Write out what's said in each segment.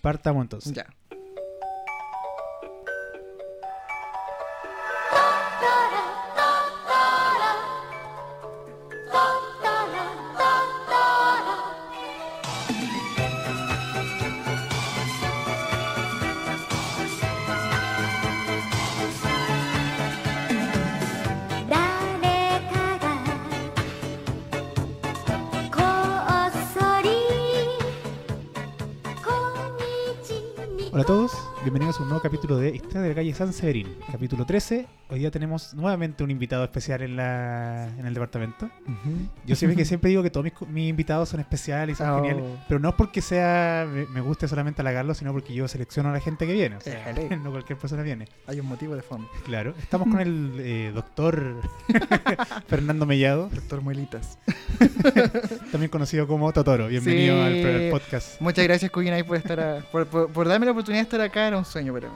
Partamos entonces. Ya. Nuevo capítulo de Historia de la calle San Severín, capítulo 13. Hoy día tenemos nuevamente un invitado especial en, la, en el departamento. Yo siempre que siempre digo que todos mis, invitados son especiales y son Oh. geniales, pero no es porque sea me, me guste solamente halagarlo, sino porque yo selecciono a la gente que viene. O sea, Éjale. no cualquier persona viene. Hay un motivo de fondo. Claro, estamos con el eh, doctor Fernando Mellado, Doctor Muelitas. también conocido como Totoro. Bienvenido Sí. al, primer podcast. Muchas gracias, Kuginai, por estar a- por, por- por darme la oportunidad de estar acá. Era un sueño mí.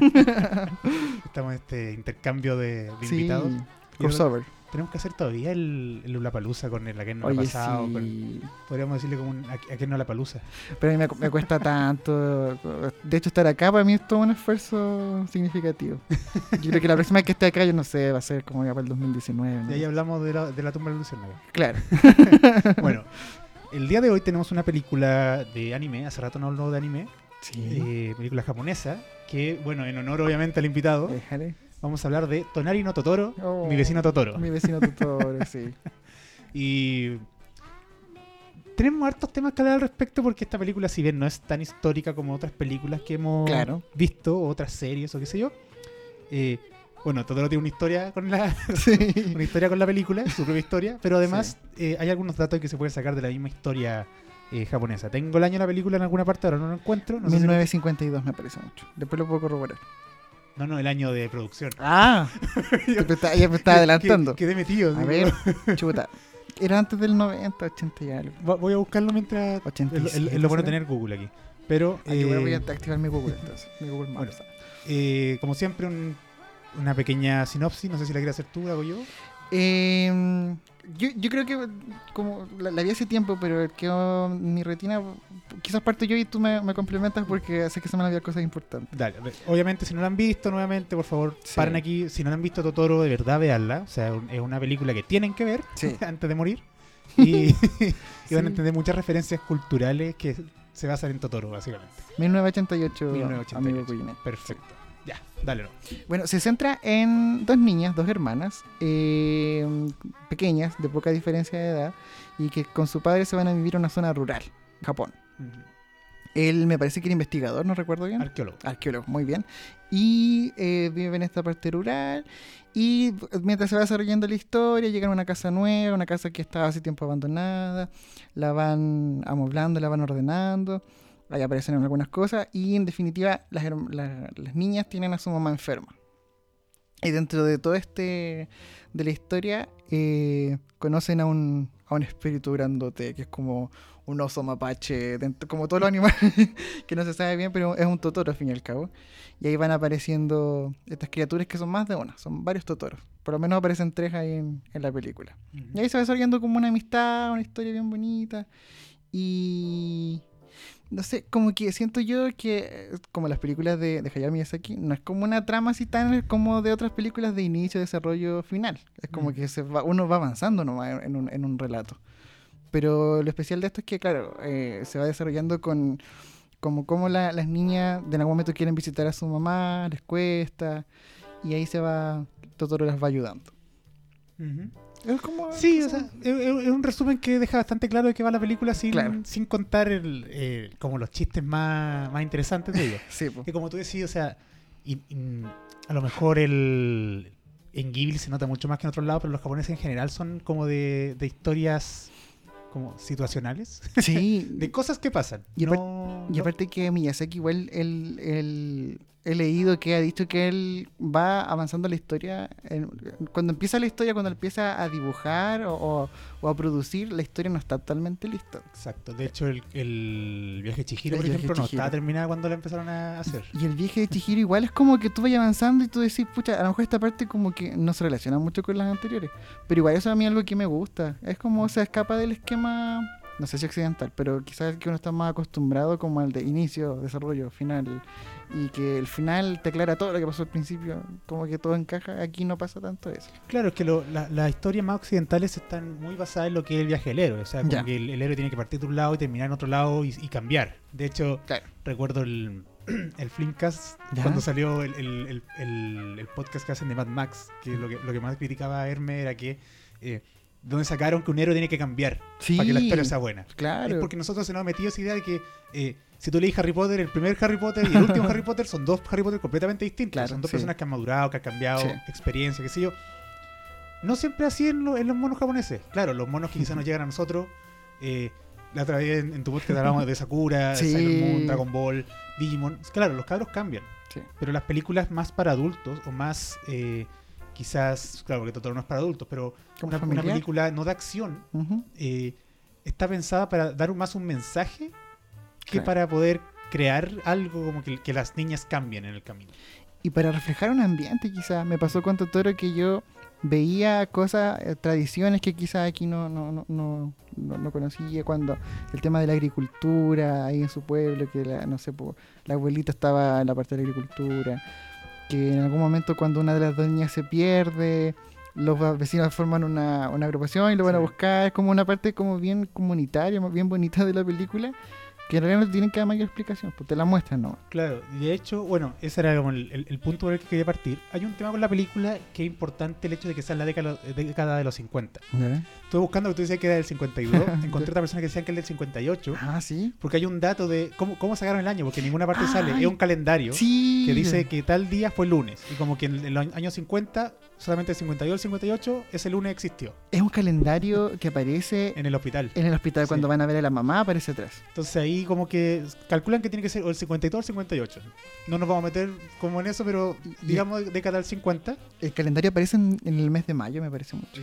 Estamos en este intercambio de, de Sí, invitados. Crossover. Tenemos que hacer todavía el, el Lollapalooza con el a quien no Oye, pasado. sí. con- podríamos decirle como un a, a quien no la palusa. Pero a mí me, me cuesta tanto. De hecho, estar acá para mí es todo un esfuerzo significativo. Yo creo que la próxima vez que esté acá, yo no sé, va a ser como ya para el 2019. ¿no? Y ahí hablamos de la, de la tumba de la luciérnaga. Claro. Bueno, el día de hoy tenemos una película de anime. Hace rato no hablo de anime. Sí. eh, película japonesa. Que, bueno, en honor obviamente al invitado, Déjale. vamos a hablar de Tonari no Totoro, Oh, mi vecino Totoro. Mi vecino Totoro, sí. Y tenemos hartos temas que hablar al respecto porque esta película, si bien no es tan histórica como otras películas que hemos Claro. visto, otras series o qué sé yo, eh, bueno, Totoro tiene una historia con la Sí. una historia con la película, su propia historia, pero además eh, hay algunos datos que se pueden sacar de la misma historia eh, japonesa. Tengo el año de la película en alguna parte, ahora no lo encuentro. No, sé si- 1952 me parece mucho. Después lo puedo corroborar. no, no, el año de producción. Ah, ya me está adelantando. Quedé metido. A ver, chuta. Era antes del 90, 80 y algo. Voy a buscarlo mientras... Es lo- 87, es es lo bueno tener Google aquí. Pero, Ah, yo voy a eh, activar mi Google entonces. Mi Google Bueno. Maps. eh, como siempre, un- una pequeña sinopsis. No sé si la quieres hacer tú, la hago yo. Eh, yo, yo creo que como la, la vi hace tiempo, pero quedó mi retina. Quizás parto yo y tú me, me complementas porque sé que se me van a olvidar cosas importantes. Dale, obviamente si no la han visto nuevamente, por favor, Sí. paren aquí. Si no la han visto Totoro, de verdad veanla. O sea, es una película que tienen que ver Sí. antes de morir. Y, y van a entender muchas referencias culturales que se basan en Totoro, básicamente. 1988, 1988. amigo. Perfecto. Ya, dale. no. Bueno, se centra en dos niñas, dos hermanas, eh, pequeñas, de poca diferencia de edad, y que con su padre se van a vivir a una zona rural, Japón. Él me parece que era investigador, no recuerdo bien. Arqueólogo. Arqueólogo, muy bien. Y eh, vive en esta parte rural. Y mientras se va desarrollando la historia, llegan a una casa nueva, una casa que estaba hace tiempo abandonada. La van amoblando, la van ordenando. Ahí aparecen algunas cosas. Y en definitiva, las, herm- la- las niñas tienen a su mamá enferma. Y dentro de todo este de la historia, eh, conocen a un, a un espíritu grandote, que es como un oso mapache, dentro- como todos los animales que no se sabe bien, pero es un totoro al fin y al cabo. Y ahí van apareciendo estas criaturas que son más de una, son varios totoros. Por lo menos aparecen tres ahí en, en la película. Y ahí se va desarrollando como una amistad, una historia bien bonita. Y. No sé, como que siento yo que, eh, como las películas de, de Hayao Miyazaki, no es como una trama así tan como de otras películas de inicio, desarrollo, final. Es como Mm. que se va, uno va avanzando nomás en un, en un relato. Pero lo especial de esto es que, claro, eh, se va desarrollando con como cómo la- las niñas de algún momento quieren visitar a su mamá, les cuesta, y ahí se va, Totoro las va ayudando. Es como... Sí, o sea, es, un resumen que deja bastante claro de qué va la película sin, Claro. sin contar el, eh, como los chistes más, más interesantes de ella. Sí, po. que como tú decís, o sea, a lo mejor el en Ghibli se nota mucho más que en otros lados, pero los japoneses en general son como de, de historias como situacionales, Sí, de cosas que pasan. Y apar- No- Y no- aparte que Miyazaki igual él- he leído que ha dicho que él va avanzando la historia. en- cuando empieza la historia, cuando empieza a dibujar o, o- o a producir, la historia no está totalmente lista. Exacto, de hecho el, el viaje de Chihiro, El por ejemplo, no estaba terminada cuando la empezaron a hacer. Y el viaje de Chihiro igual es como que tú vayas avanzando y tú decís, pucha, a lo mejor esta parte como que no se relaciona mucho con las anteriores. Pero igual eso a mí es algo que me gusta. Es como se escapa del esquema no sé si occidental, pero quizás que uno está más acostumbrado como al de inicio, desarrollo, final, y que el final te aclara todo lo que pasó al principio, como que todo encaja, aquí no pasa tanto eso. Claro, es que lo- la- las historias más occidentales están muy basadas en lo que es el viaje del héroe, o sea, como Ya. que el, el héroe tiene que partir de un lado y terminar en otro lado y, y cambiar. De hecho, Claro. recuerdo el, el Flimcast Ya. cuando salió el, el- el- podcast que hacen de Mad Max, que lo que, lo que más criticaba a Hermes era que... eh, donde sacaron que un héroe tiene que cambiar Sí, para que la historia sea buena. claro. Es porque nosotros se nos ha metido esa idea de que eh, si tú lees Harry Potter, el primer Harry Potter y el último Harry Potter son dos Harry Potter completamente distintos. Claro, son dos sí. personas que han madurado, que han cambiado, Sí. experiencia, qué sé yo. No siempre así en, lo- en los monos japoneses. Claro, los monos que quizás nos llegan a nosotros. eh, la otra vez en, en tu podcast hablábamos de Sakura, Sí. Sailor Moon, Dragon Ball, Digimon. Claro, los cabros cambian. Pero las películas más para adultos o más eh, quizás, claro, porque Totoro no es para adultos, pero una, película no de acción eh, está pensada para dar un- más un mensaje que Claro. para poder crear algo como que, que las niñas cambien en el camino. Y para reflejar un ambiente, quizás. Me pasó con Totoro que yo veía cosas, eh, tradiciones que quizás aquí no, no, no, no, no- no conocía. Cuando el tema de la agricultura ahí en su pueblo, que la, no sé, la abuelita estaba en la parte de la agricultura. Que en algún momento, cuando una de las dos niñas se pierde, los vecinos forman una, una agrupación y lo van a buscar. Es como una parte como bien comunitaria, bien bonita de la película. Que en realidad no tienen que dar mayor explicación, pues te la muestran nomás. Claro, de hecho, bueno, ese era como el, el- el punto por el que quería partir. Hay un tema con la película que es importante el hecho de que sea en la década, década de los 50. Estuve buscando que tú decías que era del 52, encontré otra persona que decía que era del 58, Ah, sí. porque hay un dato de cómo, cómo sacaron el año, porque en ninguna parte Ay. sale. Es un calendario Sí. que dice que tal día fue lunes, y como que en, en los años 50, solamente el 52 y el 58, ese lunes existió Es un calendario que aparece en el hospital. en el hospital Sí. cuando van a ver a la mamá, aparece atrás. Entonces ahí como que calculan que tiene que ser o el 52 o el 58. No nos vamos a meter como en eso, pero digamos década del 50. El calendario aparece en, en el mes de mayo, me parece mucho.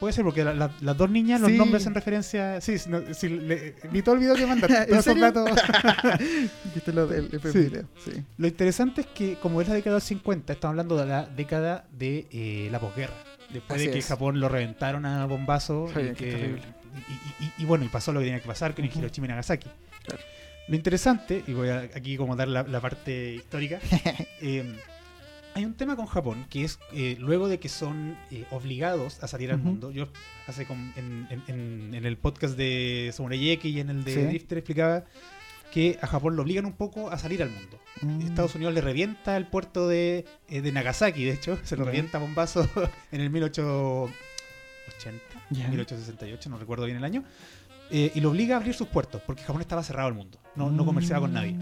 Puede ser porque la- la- las dos niñas, los Sí. nombres en referencia... Sí, no, sí, le- vi todo el video que mandaste. ¿En todos esos datos. Viste lo del el Sí. Lo interesante es que como es la década del 50, estamos hablando de la década de eh, la posguerra. Después Así de que es. Japón lo reventaron a bombazo. Sí, y, que- y- y- y bueno, y pasó lo que tenía que pasar con. Hiroshima y Nagasaki. Claro. Lo interesante, y voy a aquí como dar la, la parte histórica, eh, hay un tema con Japón que es eh, luego de que son eh, obligados a salir al Ujú. mundo. Yo hace con- en, en- en- el podcast de Samurai y en el de Sí. Drifter explicaba que a Japón lo obligan un poco a salir al mundo. Mm. Estados Unidos le revienta el puerto de, eh, de Nagasaki, de hecho, se lo Ya. revienta a bombazo en el 1880, Ya. 1868, no recuerdo bien el año, eh, y lo obliga a abrir sus puertos, porque Japón estaba cerrado al mundo, no, no comerciaba con nadie.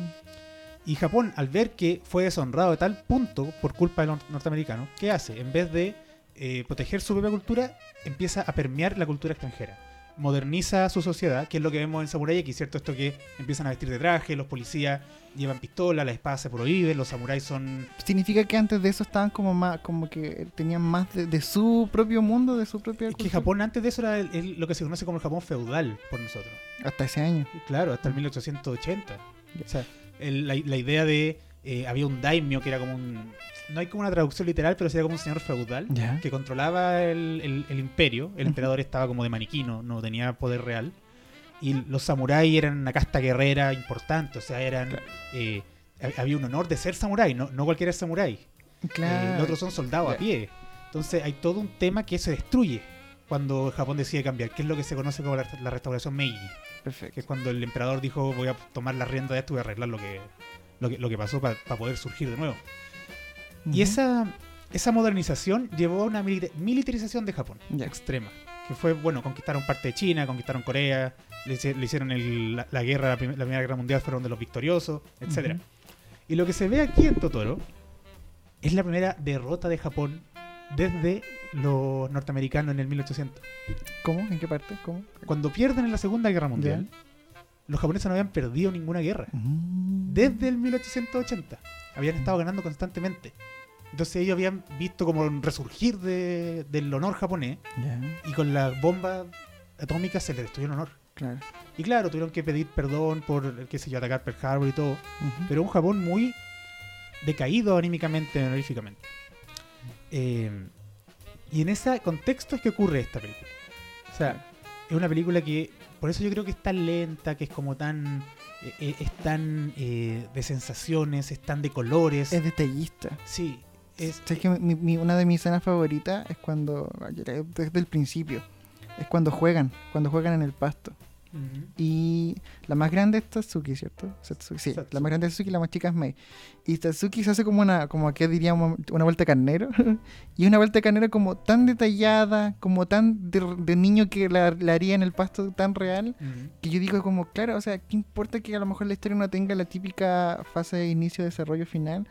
Y Japón, al ver que fue deshonrado de tal punto por culpa de los norteamericanos, ¿qué hace? En vez de eh, proteger su propia cultura, empieza a permear la cultura extranjera. Moderniza su sociedad, que es lo que vemos en Samurai X, ¿cierto? Esto que empiezan a vestir de traje, los policías llevan pistola, las espadas se prohíben, los samuráis son... Significa que antes de eso estaban como más, como que tenían más de, de su propio mundo, de su propia Es que. Japón antes de eso era el- el- lo que se conoce como el Japón feudal por nosotros. Hasta ese año. Claro, hasta el 1880. O sea, el- la, la idea de... eh, había un daimyo que era como un... No hay como una traducción literal, pero sería como un señor feudal. Ya. que controlaba el, el- el imperio. El emperador estaba como de maniquí, no, no tenía poder real. Y los samuráis eran una casta guerrera importante, o sea, eran... Claro. eh, ha- había un honor de ser samurái, no, no cualquiera es samurái. Claro. Eh, los otros son soldados a pie. Entonces hay todo un tema que se destruye cuando Japón decide cambiar, que es lo que se conoce como la, la restauración Meiji, que es cuando el emperador dijo voy a tomar la rienda de esto y arreglar lo que, lo que, lo que pasó para poder surgir de nuevo. Y esa, esa modernización llevó a una milita- militarización de Japón extrema. Que fue, bueno, conquistaron parte de China, conquistaron Corea, le, hicieron el- la, la guerra, la, prim- la Primera Guerra Mundial, fueron de los victoriosos, Ujú. Y lo que se ve aquí en Totoro es la primera derrota de Japón desde los norteamericanos en el 1800. ¿Cómo? ¿En qué parte? ¿Cómo? Cuando pierden en la Segunda Guerra Mundial, los japoneses no habían perdido ninguna guerra. Mm. Desde el 1880. Habían estado ganando constantemente. Entonces ellos habían visto como un resurgir de- del honor japonés y con las bombas atómicas se les destruyó el honor. claro. Y claro, tuvieron que pedir perdón por, qué sé yo, atacar Pearl Harbor y todo. Pero un Japón muy decaído anímicamente, honoríficamente. Eh, y en ese contexto es que ocurre esta película. O sea, es una película que por eso yo creo que es tan lenta, que es como tan. eh, eh, es tan eh, de sensaciones, es tan de colores. Es detallista. sí, es. ¿Sabes que mi- mi- una de mis escenas favoritas es cuando, desde el principio, es cuando juegan, cuando juegan en el pasto. Ujú. Y la más grande es Tatsuki, ¿cierto? Satsuki, sí, Satsuki. la más grande es Tatsuki y la más chica es Mei. Y Tatsuki se hace como una, como que diríamos, una vuelta de carnero. y una vuelta de carnero como tan detallada, como tan de, de niño que la, la haría en el pasto tan real, Ujú. que yo digo como, claro, o sea, ¿qué importa que a lo mejor la historia no tenga la típica fase de inicio, desarrollo final?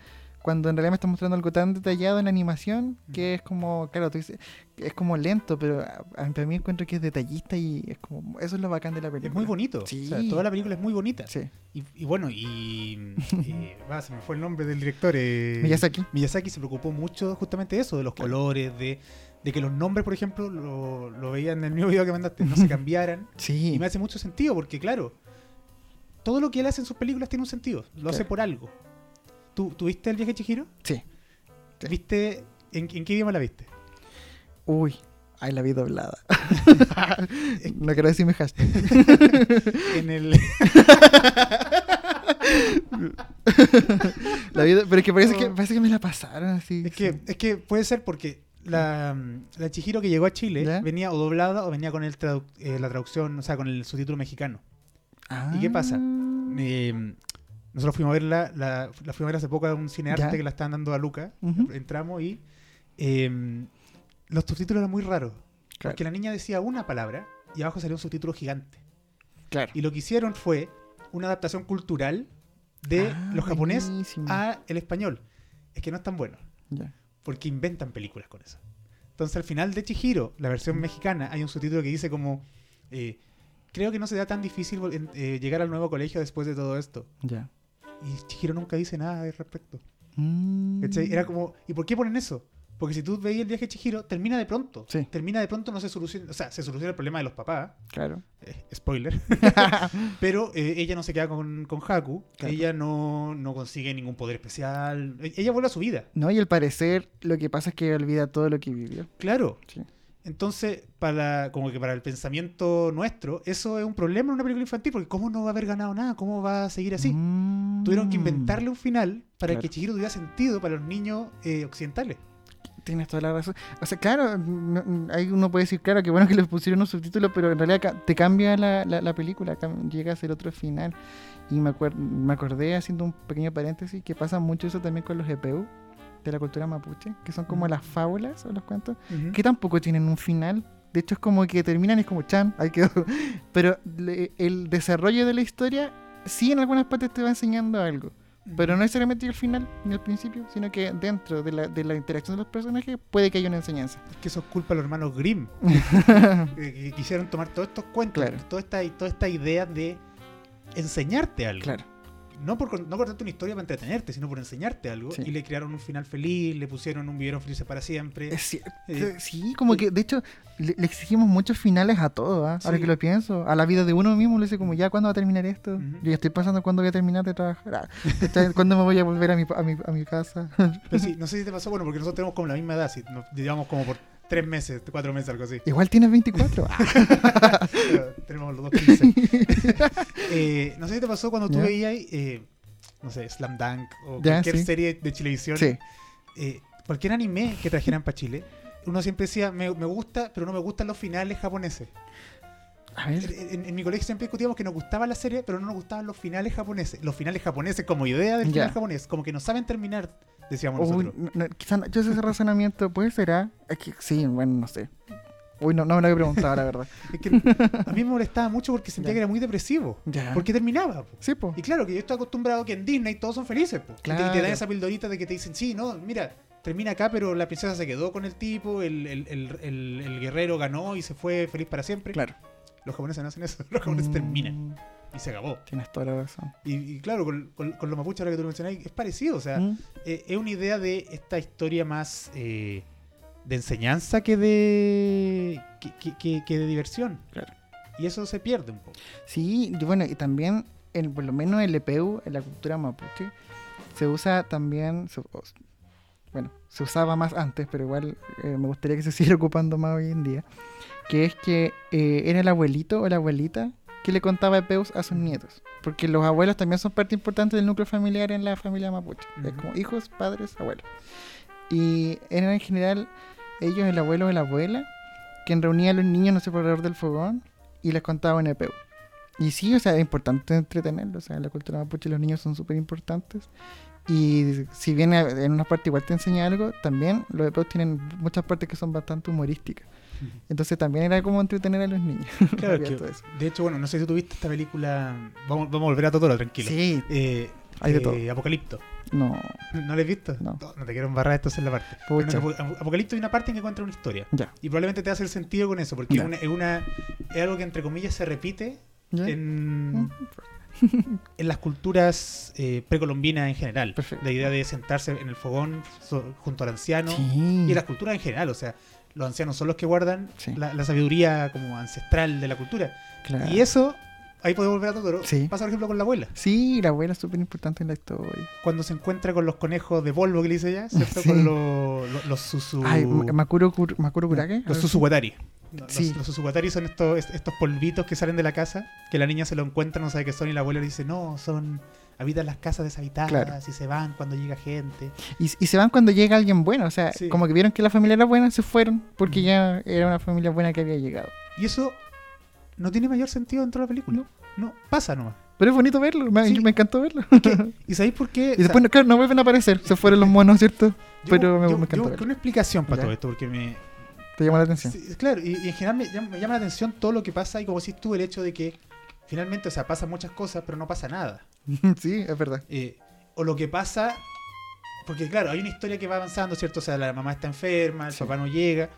Cuando en realidad me está mostrando algo tan detallado en la animación que es como, claro, tú dices, es como lento, pero a, a- mí encuentro que es detallista y es como, eso es lo bacán de la película. Es muy bonito. Sí. O sea, toda la película es muy bonita. Sí. Y, y bueno, y. eh, va, se me fue el nombre del director. eh, Miyazaki. Miyazaki se preocupó mucho justamente de eso, de los Claro. colores, de, de que los nombres, por ejemplo, lo, lo veía en el mismo video que mandaste, no se cambiaran. Sí. Y me hace mucho sentido, porque claro, todo lo que él hace en sus películas tiene un sentido. Lo hace por algo. ¿Tú, ¿tú viste el viaje Chihiro? Sí. Sí. ¿Viste? ¿En, en qué idioma la viste? Uy. Ay, la vi doblada. no quiero decirme hashtag. En el. La pero es que parece, que parece que me la pasaron así. Es que, es que puede ser porque la, la Chihiro que llegó a Chile ¿Ya? venía o doblada o venía con el tradu- eh, la traducción, o sea, con el subtítulo mexicano. ¿y qué pasa? Eh, nosotros fuimos a verla, la, la fuimos a ver hace poco a un cinearte Ya. que la estaban dando a Luca. Ujú. Entramos y eh, los subtítulos eran muy raros. Claro. Porque la niña decía una palabra y abajo salió un subtítulo gigante. Claro. Y lo que hicieron fue una adaptación cultural de Ah, los japonés buenísimo. a el español. Es que no es tan bueno, Ya. porque inventan películas con eso. Entonces al final de Chihiro, la versión mexicana, hay un subtítulo que dice como... eh, Creo que no será tan difícil eh, llegar al nuevo colegio después de todo esto. Ya. Y Chihiro nunca dice nada al respecto. Mm. Era como, ¿y por qué ponen eso? Porque si tú veías el viaje de Chihiro, termina de pronto. Sí. Termina de pronto, no se soluciona. O sea, se soluciona el problema de los papás. Claro. eh, spoiler. Pero eh, ella no se queda con, con Haku. Claro. Ella no, no consigue ningún poder especial. E- Ella vuelve a su vida. No, y al parecer lo que pasa es que olvida todo lo que vivió. Claro. Sí. Entonces, para, como que para el pensamiento nuestro, eso es un problema en una película infantil, porque ¿cómo no va a haber ganado nada? ¿Cómo va a seguir así? Mm. Tuvieron que inventarle un final para Claro. que Chihiro tuviera sentido para los niños eh, occidentales. Tienes toda la razón. O sea, claro, no- ahí uno puede decir, claro, que bueno que le pusieron un subtítulo, pero en realidad te cambia la, la, la película, llega a ser otro final. Y me, acuer- me acordé, haciendo un pequeño paréntesis, que pasa mucho eso también con los EPU de la cultura mapuche, que son como las fábulas o los cuentos, que tampoco tienen un final. De hecho, es como que terminan y es como chan, ahí quedó. Pero le- el desarrollo de la historia, sí en algunas partes te va enseñando algo. Pero no necesariamente al final ni al principio, sino que dentro de la, de la interacción de los personajes puede que haya una enseñanza. Es que eso es culpa de los hermanos Grimm, que, quisieron tomar todos estos cuentos, Claro. toda, esta, toda esta idea de enseñarte algo. Claro. No por no contarte una historia para entretenerte, sino por enseñarte algo. Sí. Y le crearon un final feliz, le pusieron un vivieron felices para siempre. Es cierto. Eh, sí, como que de hecho le, le exigimos muchos finales a todo, ¿ah? ahora que lo pienso. A la vida de uno mismo le dice como, ya, ¿cuándo va a terminar esto? Yo ya estoy pensando cuándo voy a terminar de trabajar. Ah. ¿Cuándo me voy a volver a mi, a mi, a mi casa? Pero sí, no sé si te pasó, bueno, porque nosotros tenemos como la misma edad, si nos llevamos como por tres meses, cuatro meses, algo así. Igual tienes 24. Ah, Pero tenemos los dos 15. Eh, no sé si te pasó cuando tú veías, eh, no sé, Slam Dunk o cualquier sí. serie de televisión, sí. eh, cualquier anime que trajeran para Chile, uno siempre decía, me, me gusta, pero no me gustan los finales japoneses. A ver. En, en mi colegio siempre discutíamos que nos gustaba la serie, pero no nos gustaban los finales japoneses. Los finales japoneses como idea del final japonés, como que no saben terminar, decíamos Uy, nosotros. no, no, quizá no- yo ese razonamiento, ¿puede será? Es que sí, bueno, no sé. Uy, no, no me lo había preguntado, la verdad. Es que a mí me molestaba mucho porque sentía Ya. que era muy depresivo. Ya. Porque terminaba. po. Sí, pues. Y claro, que yo estoy acostumbrado que en Disney todos son felices. po. Y te- Y te, Claro. dan esa pildorita de que te dicen, sí, no, mira, termina acá, pero la princesa se quedó con el tipo, el, el- el- el- el guerrero ganó y se fue feliz para siempre. Claro. Los japoneses no hacen eso, los japoneses Mm, terminan y se acabó. Tienes toda la razón. Y, y claro, con, con, con los mapuches, ahora que tú lo mencionáis, es parecido. O sea, Mm, eh, es una idea de esta historia más eh, de enseñanza que de, que, que- que- que de diversión. Claro. Y eso se pierde un poco. Sí, y bueno, y también, en, por lo menos el EPU, en la cultura mapuche, se usa también, se- bueno, se usaba más antes, pero igual eh, me gustaría que se siguiera ocupando más hoy en día, que es que era el abuelito o la abuelita que le contaba Epeus a sus nietos. Porque los abuelos también son parte importante del núcleo familiar en la familia mapuche. Es Ujú. como hijos, padres, abuelos. Y eran en general ellos, el abuelo o la abuela, quien reunía a los niños, no sé, por alrededor del fogón y les contaba un Epeu. Y sí, o sea, es importante entretenerlos. O sea, en la cultura mapuche los niños son súper importantes. Y si bien en una parte igual te enseña algo, también los Epeus tienen muchas partes que son bastante humorísticas. Entonces también era como entretener a los niños. Claro, que- todo eso. de hecho, bueno, no sé si tú viste esta película. Vamos, vamos a volver a Totoro, tranquilo. Sí, Eh, Hay de eh, todo. Apocalipto. no, ¿No la has visto? No. No, te quiero embarrar esto en la parte. Pucha. En Apocalipto hay una parte en que encuentra una historia. ya. Y probablemente te hace el sentido con eso, porque es, una, es, una- es algo que entre comillas se repite ¿Ya? en, Mm, en las culturas eh, precolombinas en general. Perfecto. La idea de sentarse en el fogón so- junto al anciano. Sí. Y en las culturas en general, o sea, los ancianos son los que guardan Sí. la, la sabiduría como ancestral de la cultura. claro. Y eso, ahí podemos volver a Totoro. Sí. Pasa, por ejemplo, con la abuela. Sí, la abuela es súper importante en la historia. Cuando se encuentra con los conejos de polvo que le dice ella, ¿cierto? Sí. Con los, los, los susu... Ay, Ma- Makuro, Kur- Makuro Kurage. Los susuwatari. Los, Sí. los susuwatari son estos, est- estos polvitos que salen de la casa, que la niña se lo encuentra, no sabe qué son, y la abuela le dice, no, son... Habitan las casas deshabitadas Claro. y se van cuando llega gente. Y, y se van cuando llega alguien bueno. O sea, Sí. como que vieron que la familia era buena, se fueron porque Mm. ya era una familia buena que había llegado. Y eso no tiene mayor sentido dentro de la película. No, pasa nomás. Pero es bonito verlo, me, Sí. me encantó verlo. ¿Y sabéis por qué? y después, no- claro, no vuelven a aparecer, se fueron los monos, ¿cierto? yo, pero me- yo- me encantó yo verlo. una explicación para Ya. todo esto, porque me, Te llamó la atención. Sí, claro, y, y en general me llama, me llama la atención todo lo que pasa y como decís tú, el hecho de que finalmente, o sea, pasan muchas cosas, pero no pasa nada. Sí, es verdad. Eh, o lo que pasa, porque claro, hay una historia que va avanzando, ¿cierto? O sea, la mamá está enferma, el Sí. papá no llega,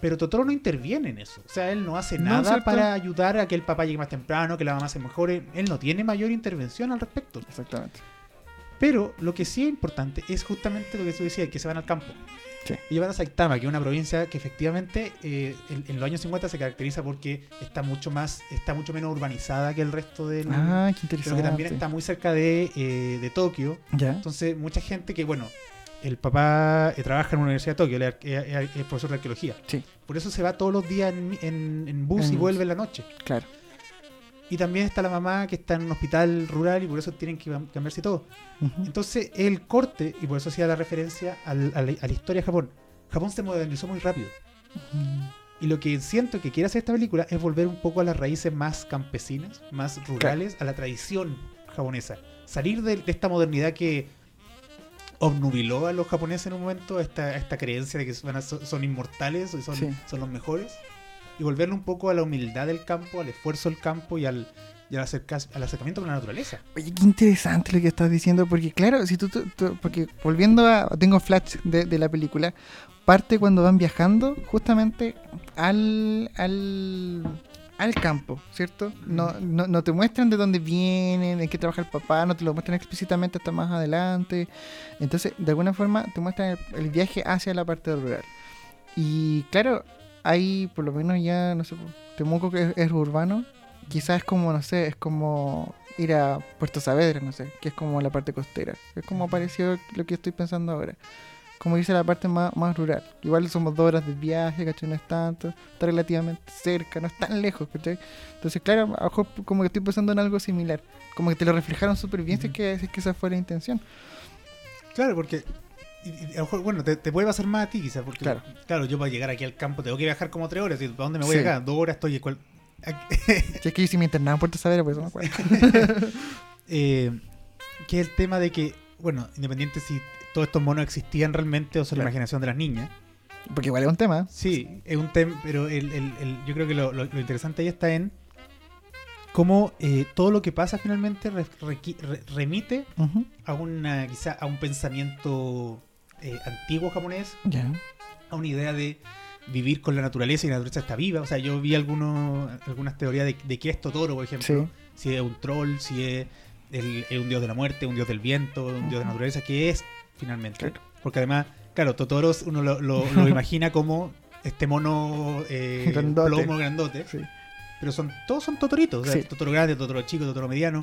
pero Totoro no interviene en eso. O sea, él no hace nada para ayudar a que el papá llegue más temprano, que la mamá se mejore. Él no tiene mayor intervención al respecto. Exactamente. Pero lo que sí es importante es justamente lo que tú decías, que se van al campo. Sí. Y van a Saitama, que es una provincia que efectivamente eh, en, en los años 50 se caracteriza porque está mucho más, está mucho menos urbanizada que el resto del. Ah, qué pero interesante. que también está muy cerca de, eh, de Tokio. Ya. Entonces, mucha gente que, bueno, el papá eh, trabaja en una universidad de Tokio, es, arque- es- es profesor de arqueología. Sí. Por eso se va todos los días en, en- en bus En y vuelve en la noche. Claro. Y también está la mamá que está en un hospital rural y por eso tienen que cam- cambiarse todo. Entonces, el corte, y por eso hacía la referencia al- a, la, a la historia de Japón. Japón se modernizó muy rápido. Y lo que siento que quiere hacer esta película es volver un poco a las raíces más campesinas, más rurales, a la tradición japonesa. Salir de, de esta modernidad que obnubiló a los japoneses en un momento, esta, esta creencia de que son, son inmortales y son, Sí. son los mejores. Y volverlo un poco a la humildad del campo, al esfuerzo del campo y al, y al, acerca- al acercamiento con la naturaleza. Oye, qué interesante lo que estás diciendo, porque claro, si tú, tú- tú- porque volviendo a, tengo flash de, de la película, parte cuando van viajando justamente al, al, al campo, ¿cierto? No, no, no te muestran de dónde vienen, en qué trabaja el papá, no te lo muestran explícitamente hasta más adelante. Entonces, de alguna forma, te muestran el, el viaje hacia la parte rural. Y claro, hay por lo menos ya, no sé, Temuco que es, es urbano, quizás es como, no sé, es como ir a Puerto Saavedra, no sé, que es como la parte costera. Es como parecido lo que estoy pensando ahora. Como dice la parte más, más rural. Igual somos dos horas de viaje, ¿cachai? No es tanto, está relativamente cerca, no es tan lejos, ¿cachai? Entonces, claro, a lo mejor como que estoy pensando en algo similar. Como que te lo reflejaron súper bien si es que, si es que esa fue la intención. Claro, porque y- y a lo mejor, bueno, te, te puede pasar más a ti quizás, porque Claro. claro. yo para llegar aquí al campo tengo que viajar como tres horas, y ¿para dónde me voy Sí. acá? Dos horas estoy cual- Si es que yo sí me internaba en Puerto Saavedra, por eso me acuerdo. eh, que es el tema de que, bueno, independiente si todos estos monos existían realmente o son la Claro. imaginación de las niñas, Porque igual es un tema. sí, es un tema, pero el, el- el- yo creo que lo, lo- lo interesante ahí está en cómo eh, todo lo que pasa finalmente re- requi- re- remite a una quizá a un pensamiento eh, antiguo japonés a una idea de vivir con la naturaleza y la naturaleza está viva. O sea, yo vi algunos, algunas teorías de, de qué es Totoro, por ejemplo. Sí. Si es un troll, si es, el- es un dios de la muerte, un dios del viento, un dios de la naturaleza, ¿qué es finalmente? Claro. Porque además, claro, Totoro uno lo, lo- lo imagina como este mono eh, Grandote. plomo grandote, Sí. pero son todos son Totoritos. O sea, Sí. Totoro grande, Totoro chico, Totoro mediano.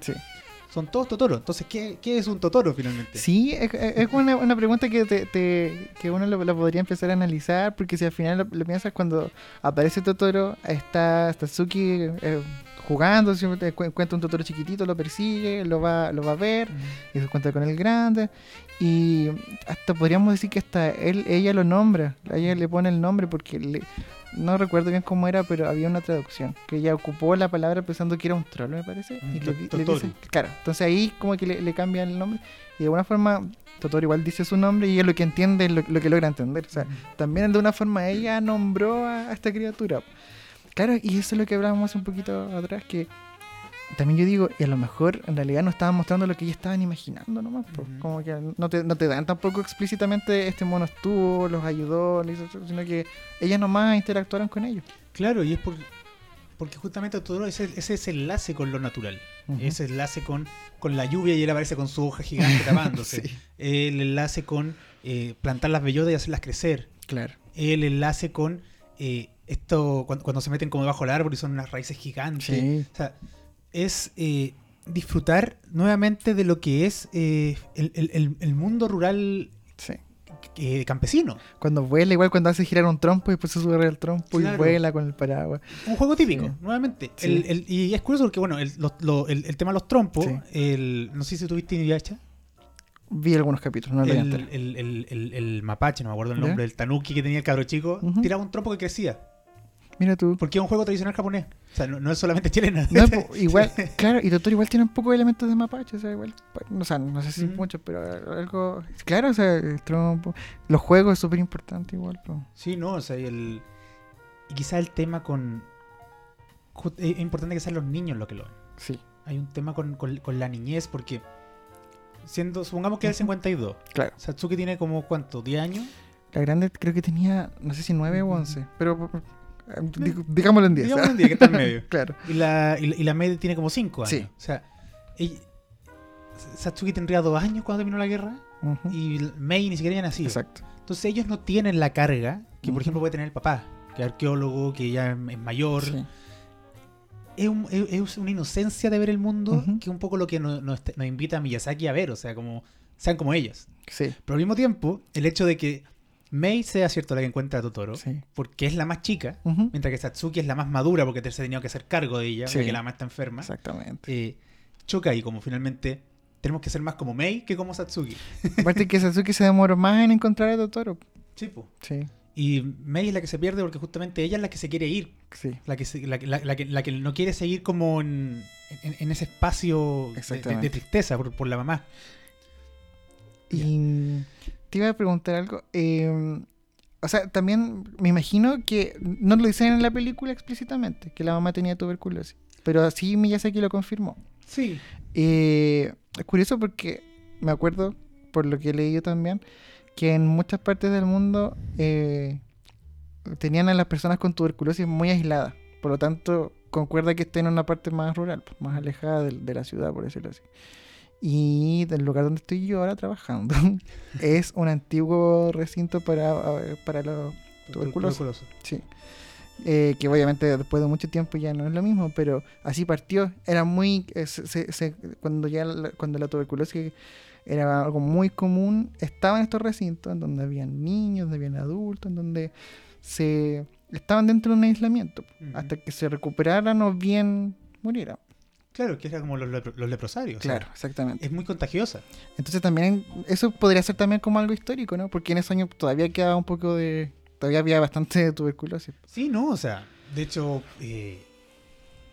Son todos Totoro. Entonces, ¿qué, qué es un Totoro finalmente? Sí, es, es- una, una pregunta que, te, te- que uno lo, lo podría empezar a analizar, porque si al final lo, lo piensas cuando aparece Totoro, está Tatsuki eh, jugando, siempre te cu- encuentra un Totoro chiquitito, lo persigue, lo va, lo va a ver, y se encuentra con el grande, y hasta podríamos decir que hasta él, ella lo nombra, ella le pone el nombre porque le- no recuerdo bien cómo era, pero había una traducción, que ella ocupó la palabra pensando que era un troll, me parece, Mm, y le, le Totoru. dice- claro, entonces ahí como que le, le cambian el nombre, y de alguna forma Totoro igual dice su nombre y ella lo que entiende es lo, lo que logra entender, o sea, también de una forma ella nombró a, a esta criatura. Claro, y eso es lo que hablábamos hace un poquito atrás, que también yo digo, y a lo mejor en realidad no estaban mostrando lo que ellos estaban imaginando nomás, po. Ujú. como que no te, no te dan tampoco explícitamente este mono estuvo, los ayudó, hizo sino que ellas nomás interactuaron con ellos. Claro, y es por, porque justamente el- ese es el enlace con lo natural. Ese enlace con, con la lluvia y él aparece con su hoja gigante tapándose. Sí, El enlace con eh, plantar las bellotas y hacerlas crecer. claro. El enlace con eh, esto cuando, cuando se meten como debajo del árbol y son unas raíces gigantes. Sí, O sea, es eh, disfrutar nuevamente de lo que es eh, el, el- mundo rural sí. eh, campesino. Cuando vuela, igual cuando hace girar un trompo y después se sube el trompo Claro. y vuela con el paraguas. Un juego típico, Sí. nuevamente. Sí. El- y es curioso porque, bueno, el, los- lo- el- tema de los trompos, no sé si tuviste Inuyasha, Vi algunos capítulos, no lo el, el, el- mapache, no me acuerdo el ¿Ya? nombre, el tanuki que tenía el cabro chico, tiraba un trompo que crecía. Mira tú. Porque es un juego tradicional japonés. O sea, no, no es solamente chilena. No, igual, claro, y Totoro igual tiene un poco de elementos de mapache, o sea, igual, o sea, no sé si Ujú. mucho, pero algo, claro, o sea, el trompo, los juegos es súper importante igual. Sí, no, o sea, y el. Y quizá el tema con. ju- Es importante que sean los niños los que lo ven. sí, Hay un tema con, con- con la niñez, porque. Siendo, supongamos que es el Ujú. 52. claro. Satsuki tiene como, ¿cuánto? ¿10 años? La grande creo que tenía, no sé si 9 o Ujú. 11, pero digámoslo en 10. Digamos en 10, que está en medio. claro, Y la, y la, y la Mei tiene como 5 años. Sí. O sea, ella- Satsuki tendría 2 años cuando terminó la guerra. Y Mei ni siquiera había nacido. exacto. Entonces ellos no tienen la carga que, por ejemplo, puede tener el papá, que es arqueólogo, que ya es mayor. Sí, Es, un- es- es una inocencia de ver el mundo que es un poco lo que nos, nos- nos invita a Miyazaki a ver, o sea, como sean como ellas. sí, Pero al mismo tiempo, el hecho de que Mei sea cierto la que encuentra a Totoro, sí. porque es la más chica, mientras que Satsuki es la más madura porque se ha tenido que hacer cargo de ella, Sí. porque la mamá está enferma, Exactamente. eh, choca ahí como finalmente tenemos que ser más como Mei que como Satsuki. Aparte que Satsuki se demoró más en encontrar a Totoro. Sí, po. Sí, Y Mei es la que se pierde porque justamente ella es la que se quiere ir, sí. la que, se- la, que- la- la que, la que no quiere seguir como en, en- en ese espacio de- de, Exactamente. de tristeza por, por la mamá. Y te iba a preguntar algo. eh, o sea, también me imagino que no lo dicen en la película explícitamente, que la mamá tenía tuberculosis. Pero así Miyazaki lo confirmó. Sí. Eh, es curioso porque me acuerdo, por lo que he leído también, que en muchas partes del mundo eh, tenían a las personas con tuberculosis muy aisladas. Por lo tanto, concuerda que estén en una parte más rural, más alejada de, de la ciudad, por decirlo así. Y del lugar donde estoy yo ahora trabajando es un antiguo recinto para, para los Tuberculoso. Tuberculoso. Sí. Eh, que obviamente después de mucho tiempo ya no es lo mismo, pero así partió. Era muy. eh, se- se- cuando ya la, cuando la tuberculosis era algo muy común, estaba en estos recintos en donde habían niños, donde habían adultos, en donde se estaban dentro de un aislamiento hasta que se recuperaran o bien murieran. Claro, que era como los, los leprosarios. o sea, Claro, exactamente. es muy contagiosa. Entonces también eso podría ser también como algo histórico, ¿no? Porque en esos años todavía quedaba un poco de. Todavía había bastante tuberculosis. Sí, no, o sea, de hecho, eh,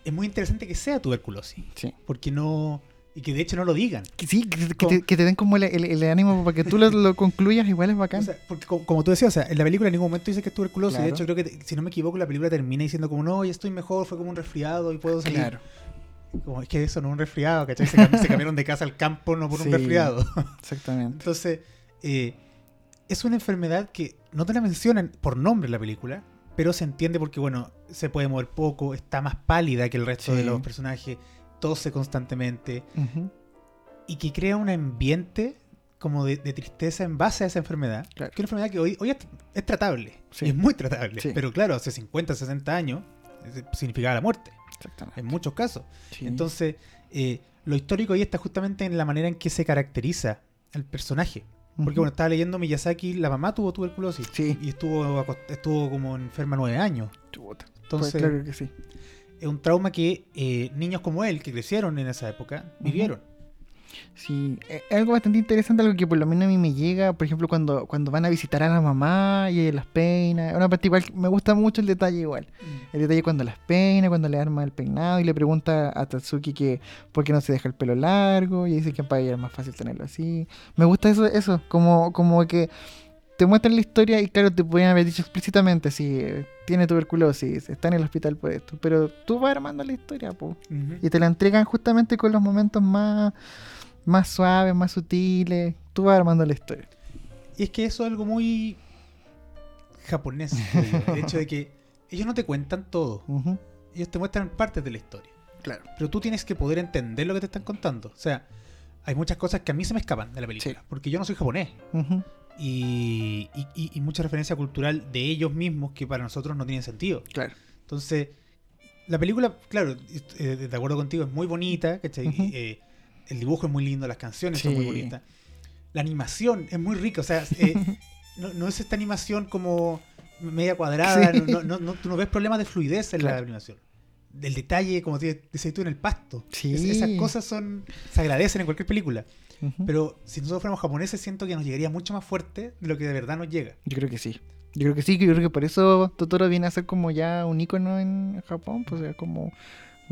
es muy interesante que sea tuberculosis. Sí. Porque no. Y que de hecho no lo digan. Que Sí, que, te, que te den como el, el- el ánimo para que tú lo, lo concluyas, igual es bacán. O sea, porque como, como tú decías, o sea, en la película en ningún momento dice que es tuberculosis. Claro. De hecho, creo que, si no me equivoco, la película termina diciendo como, no, ya estoy mejor, fue como un resfriado y puedo salir. claro, Como, es que eso no es un resfriado, ¿cachai? Se, se cambiaron de casa al campo no por Sí. un resfriado. exactamente. Entonces, eh, es una enfermedad que no te la mencionan por nombre en la película, pero se entiende porque, bueno, se puede mover poco, está más pálida que el resto Sí. de los personajes, tose constantemente, y que crea un ambiente como de, de tristeza en base a esa enfermedad. Claro. Que es una enfermedad que hoy, hoy es, es tratable, Sí. es muy tratable, pero claro, hace 50, 60 años eh, significaba la muerte. En muchos casos. Sí. Entonces, eh, lo histórico ahí está justamente en la manera en que se caracteriza el personaje. Porque bueno, estaba leyendo Miyazaki, la mamá tuvo tuberculosis. Sí. Y estuvo, estuvo como enferma nueve años. Chuta. Entonces, Pues claro que sí. es un trauma que eh, niños como él, que crecieron en esa época, vivieron. Sí, es algo bastante interesante, algo que por lo menos a mí me llega, por ejemplo, cuando, cuando van a visitar a la mamá y ella las peina. Una parte igual, me gusta mucho el detalle igual. El detalle cuando las peina, cuando le arma el peinado y le pregunta a Tatsuki que por qué no se deja el pelo largo y dice que para ella es más fácil tenerlo así. Me gusta eso, eso, como, como que te muestran la historia y claro, te pueden haber dicho explícitamente si tiene tuberculosis, está en el hospital por esto, pero tú vas armando la historia, po. Y te la entregan justamente con los momentos más, más suaves, más sutiles. Tú vas armando la historia. Y es que eso es algo muy japonés. El hecho de que ellos no te cuentan todo. Ellos te muestran partes de la historia. Claro. Pero tú tienes que poder entender lo que te están contando. O sea, hay muchas cosas que a mí se me escapan de la película. Sí. Porque yo no soy japonés. Y, y- y- y mucha referencia cultural de ellos mismos que para nosotros no tienen sentido. Claro. Entonces, la película, claro, eh, de acuerdo contigo, es muy bonita. ¿cachai? Ujú. Eh, el dibujo es muy lindo, las canciones son muy Sí. bonitas. La animación es muy rica. O sea, eh, no, no es esta animación como media cuadrada. Sí. No, no- no- tú no ves problemas de fluidez en la Claro. animación. Del detalle, como te decías tú, en el pasto. Sí. Es- esas cosas son se agradecen en cualquier película. Ujú. Pero si nosotros fuéramos japoneses, siento que nos llegaría mucho más fuerte de lo que de verdad nos llega. Yo creo que sí. Yo creo que sí, yo creo que por eso Totoro viene a ser como ya un icono en Japón, pues o sea, como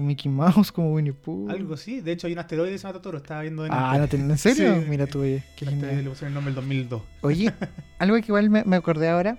Mickey Mouse, como Winnie Pooh. Algo así. De hecho, hay un asteroide que se llama Totoro. Estaba viendo en Ah, ¿no ten- ¿en serio? Sí. Mira tú, oye, qué genial. le pusieron el nombre el 2002. Oye, algo que igual me, me acordé ahora,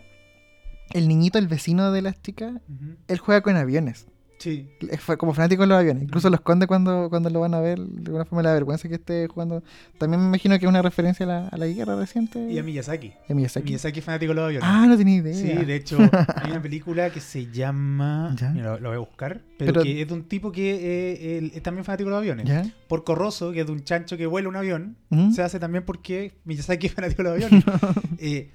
el niñito, el vecino de chicas, Ujú. él juega con aviones. Sí. Fa- como fanático de los aviones. Incluso lo esconde cuando, cuando lo van a ver. De alguna forma le da vergüenza que esté jugando. También me imagino que es una referencia a la, a la guerra reciente. Y a Miyazaki. Y a Miyazaki. Miyazaki es fanático de los aviones. Ah, no tenía idea. Sí, de hecho, hay una película que se llama. Ya. Mira, lo, lo voy a buscar. Pero, Pero- que es de un tipo que eh, él es también fanático de los aviones. ¿Ya? Porco Rosso, que es de un chancho que vuela un avión. ¿Mm? Se hace también porque Miyazaki es fanático de los aviones. Eh,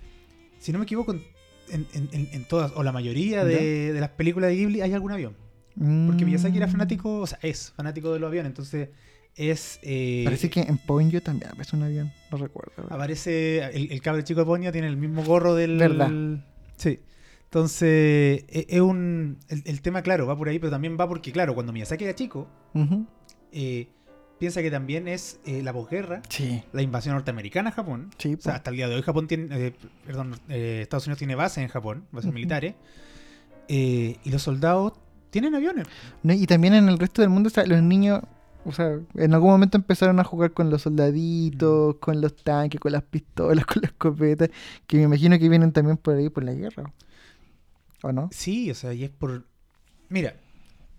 si no me equivoco, en, en- en- en todas, o la mayoría de, de las películas de Ghibli hay algún avión. Porque Mm. Miyazaki era fanático, o sea, es fanático de los aviones. Entonces, es. eh, Parece que en Ponyo también aparece un avión. No recuerdo. Aparece. El, el cabro chico de Ponyo tiene el mismo gorro del. Verdad. Sí. Entonces, e- es un. El, el tema, claro, va por ahí, pero también va porque, claro, cuando Miyazaki era chico, eh, piensa que también es eh, la posguerra, Sí. la invasión norteamericana a Japón. Sí, O sea, hasta el día de hoy Japón tiene, perdón, Estados Unidos tiene bases en Japón, bases militares, y los soldados tienen aviones. No, y también en el resto del mundo, o sea, los niños, o sea, en algún momento empezaron a jugar con los Mm. soldaditos, con los tanques, con las pistolas, con las escopetas, que me imagino que vienen también por ahí, por la guerra. ¿O no? Sí, o sea, y es por... Mira,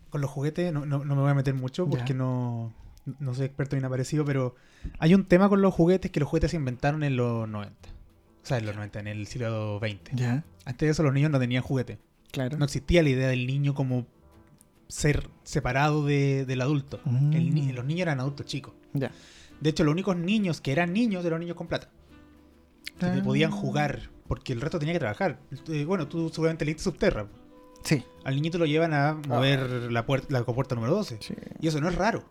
con los juguetes no, no- no me voy a meter mucho porque Ya. no, no soy experto ni aparecido, pero hay un tema con los juguetes que los juguetes se inventaron en los 90. O sea, en los 90, en el siglo XX. Antes de eso los niños no tenían juguetes. claro. No existía la idea del niño como ser separado de- del adulto. El Mm. los niños eran adultos chicos. De hecho, los únicos niños que eran niños eran los niños con plata. Que Ah. podían jugar, porque el resto tenía que trabajar. Eh, bueno, tú seguramente leíste Subterra. Sí. Al niñito lo llevan a mover la, puerta, la compuerta número 12. Ah. sí. Y eso no es raro.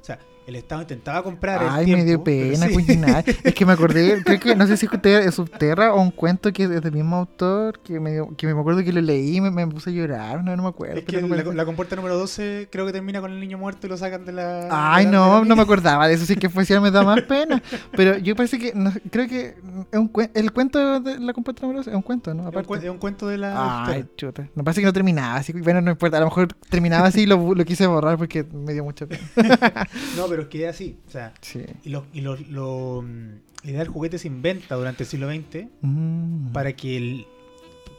O sea, el Estado intentaba comprar el Ay, tiempo, me dio pena, sí. coñinada. Es que me acordé, creo que, no sé si usted es Subterra o un cuento que es del mismo autor, que me, dio- que me acuerdo que lo leí y me, me puse a llorar, no, no me acuerdo. Es que la, la compuerta número 12 creo que termina con el niño muerto y lo sacan de la... Ay, de la- no, la no me acordaba de eso, sí que fue, sí me da más pena. Pero yo parece que, no, creo que es un cuen- el cuento de la compuerta número 12 es un cuento, ¿no? Es un, Aparte. cuen- es un cuento de la... Ay, chuta. Me parece que no terminaba así. Bueno, no importa. A lo mejor terminaba así y lo, lo quise borrar porque me dio mucha pena. No, pero es que es así. O sea, Sí. y, lo, y lo, lo, mm, la idea del juguete se inventa durante el siglo XX Mm. para que el...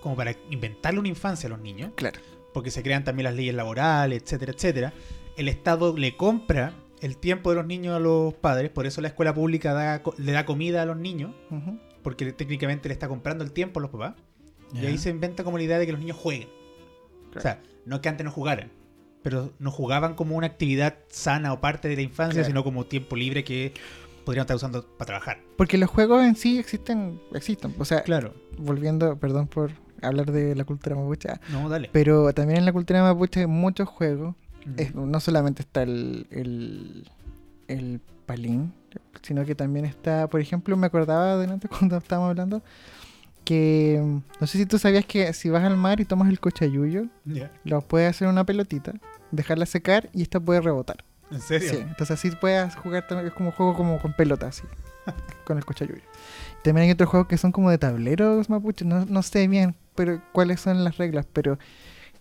como para inventarle una infancia a los niños. Claro. porque se crean también las leyes laborales, etcétera, etcétera. El Estado le compra el tiempo de los niños a los padres, por eso la escuela pública da le da comida a los niños, porque técnicamente le está comprando el tiempo a los papás. Y Ya. ahí se inventa como la idea de que los niños jueguen. O sea, no es que antes no jugaran, pero no jugaban como una actividad sana o parte de la infancia, Claro. sino como tiempo libre que podrían estar usando para trabajar. Porque los juegos en sí existen, existen. O sea, Claro. volviendo, perdón por hablar de la cultura mapuche, No, dale. pero también en la cultura mapuche hay muchos juegos es- no solamente está el, el, el palín, sino que también está, por ejemplo, me acordaba adelante cuando estábamos hablando, que no sé si tú sabías que si vas al mar y tomas el cochayuyo, Ya. lo puedes hacer una pelotita, dejarla secar y esta puede rebotar. ¿En serio? Sí, entonces así puedes jugar también, es como un juego como con pelota, así, con el cochayuyo. También hay otros juegos que son como de tableros mapuches, no, no sé bien pero cuáles son las reglas, pero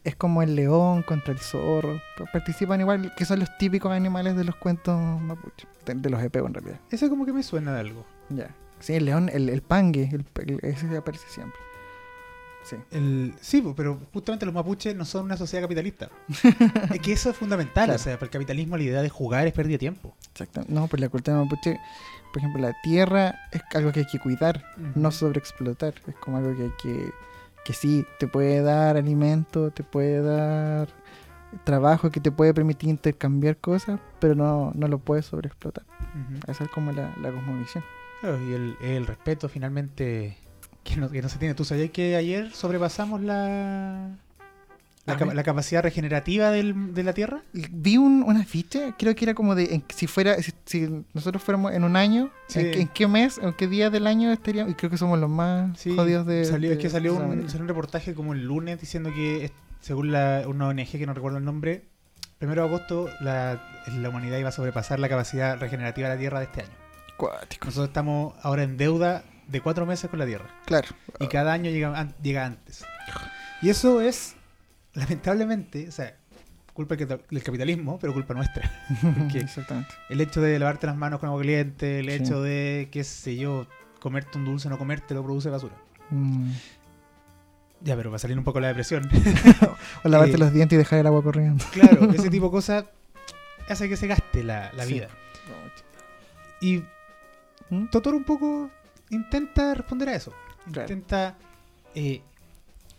es como el león contra el zorro. pa- Participan igual, que son los típicos animales de los cuentos mapuches, de, de los EPO en realidad. Eso como que me suena de algo. Ya. Sí, el león, el, el pangue, el, el- ese aparece siempre. Sí. El, sí, pero justamente los mapuches no son una sociedad capitalista. es que eso es fundamental. Claro. O sea, para el capitalismo la idea de jugar es pérdida de tiempo. Exacto. No, pues la cultura mapuche, por ejemplo, la tierra es algo que hay que cuidar, no sobreexplotar. Es como algo que hay que, que sí, te puede dar alimento, te puede dar trabajo, que te puede permitir intercambiar cosas, pero no, no lo puedes sobreexplotar. Esa es como la, la cosmovisión. Claro, y el, el respeto finalmente que no, que no se tiene. ¿Tú sabías que ayer sobrepasamos la, la, capacidad regenerativa del- de la Tierra? Vi un, una ficha, creo que era como de, en- si fuera, si, si nosotros fuéramos en un año, Sí. ¿en, qué- en qué mes, en qué día del año estaríamos? Y creo que somos los más Sí, jodidos de... salió, es que salió un, Sudamérica. salió un reportaje como el lunes diciendo que, según la, una ONG que no recuerdo el nombre, primero de agosto la, la humanidad iba a sobrepasar la capacidad regenerativa de la Tierra de este año. Cuático. Nosotros estamos ahora en deuda de cuatro meses con la Tierra. Claro. Y cada año llega, llega antes. Y eso es, lamentablemente, o sea, culpa del cap- del capitalismo, pero culpa nuestra. Exactamente. el hecho de lavarte las manos con agua caliente, el Sí. hecho de, qué sé yo, comerte un dulce o no comerte, lo produce basura. Mm. Ya, pero para salir un poco la depresión. O lavarte Eh, los dientes y dejar el agua corriendo. claro, ese tipo de cosas hace que se gaste la, la Sí. vida. Y ¿Mm? Totoro un poco intenta responder a eso. Claro. Intenta, eh,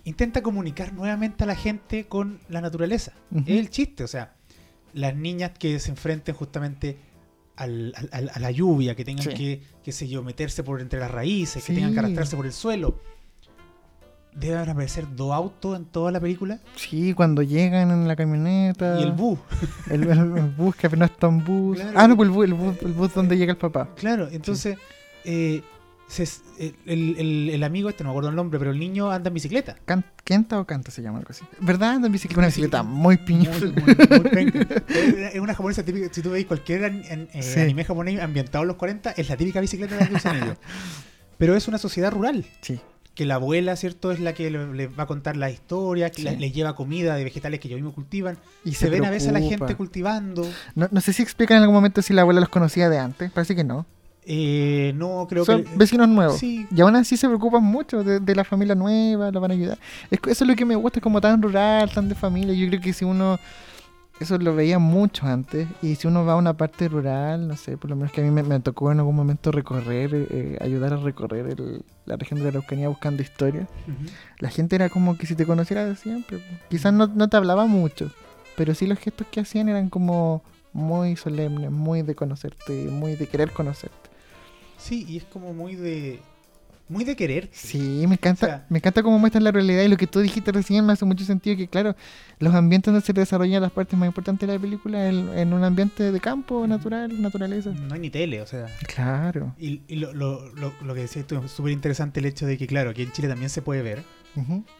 intenta comunicar nuevamente a la gente con la naturaleza. Es el chiste, o sea, las niñas que se enfrenten justamente al- a la lluvia, que tengan Sí. que, qué sé yo, meterse por entre las raíces, que tengan que arrastrarse por el suelo. Deben aparecer dos autos en toda la película Sí, cuando llegan en la camioneta. y el bus. El, el- el bus que no es tan bus. Claro. Ah, no, pues el bus, el bus, el bus donde llega el papá. Claro, entonces eh, se- el, amigo, este no me acuerdo el nombre, pero el niño anda en bicicleta. Can- ¿Quenta o canta se llama algo así? ¿Verdad? Anda en bicicleta. Una bicicleta muy penca. Es es una japonesa típica. Si tú veis cualquier an- an- eh, Sí. anime japonés ambientado en los 40, es la típica bicicleta de la que usan ellos. Pero es una sociedad rural. Sí. Que la abuela, ¿cierto? Es la que le, le va a contar la historia, que Sí. la- le lleva comida de vegetales que ellos mismos cultivan. Y Se, ven a veces a la gente cultivando. No, no sé si explican en algún momento si la abuela los conocía de antes. Parece que no. Eh, no, creo Son que. vecinos nuevos. Sí, Y aún así se preocupan mucho de, de la familia nueva, lo van a ayudar. Es, eso es lo que me gusta, es como tan rural, tan de familia. Yo creo que si uno, eso lo veía mucho antes, y si uno va a una parte rural, no sé, por lo menos que a mí me, me tocó en algún momento recorrer, eh, ayudar a recorrer el- la región de la Araucanía buscando historia, la gente era como que si te conociera de siempre. Quizás no, no te hablaba mucho, pero sí los gestos que hacían eran como muy solemnes, muy de conocerte, muy de querer conocerte. Sí, y es como muy de. Muy de querer. Sí, me encanta, O sea- me encanta cómo muestran la realidad y lo que tú dijiste recién me hace mucho sentido que claro, los ambientes donde se desarrollan las partes más importantes de la película en, en un ambiente de campo, natural, naturaleza. No hay ni tele, o sea. Claro. Y, y lo, lo, lo, lo que decías tú es súper interesante el hecho de que, claro, aquí en Chile también se puede ver.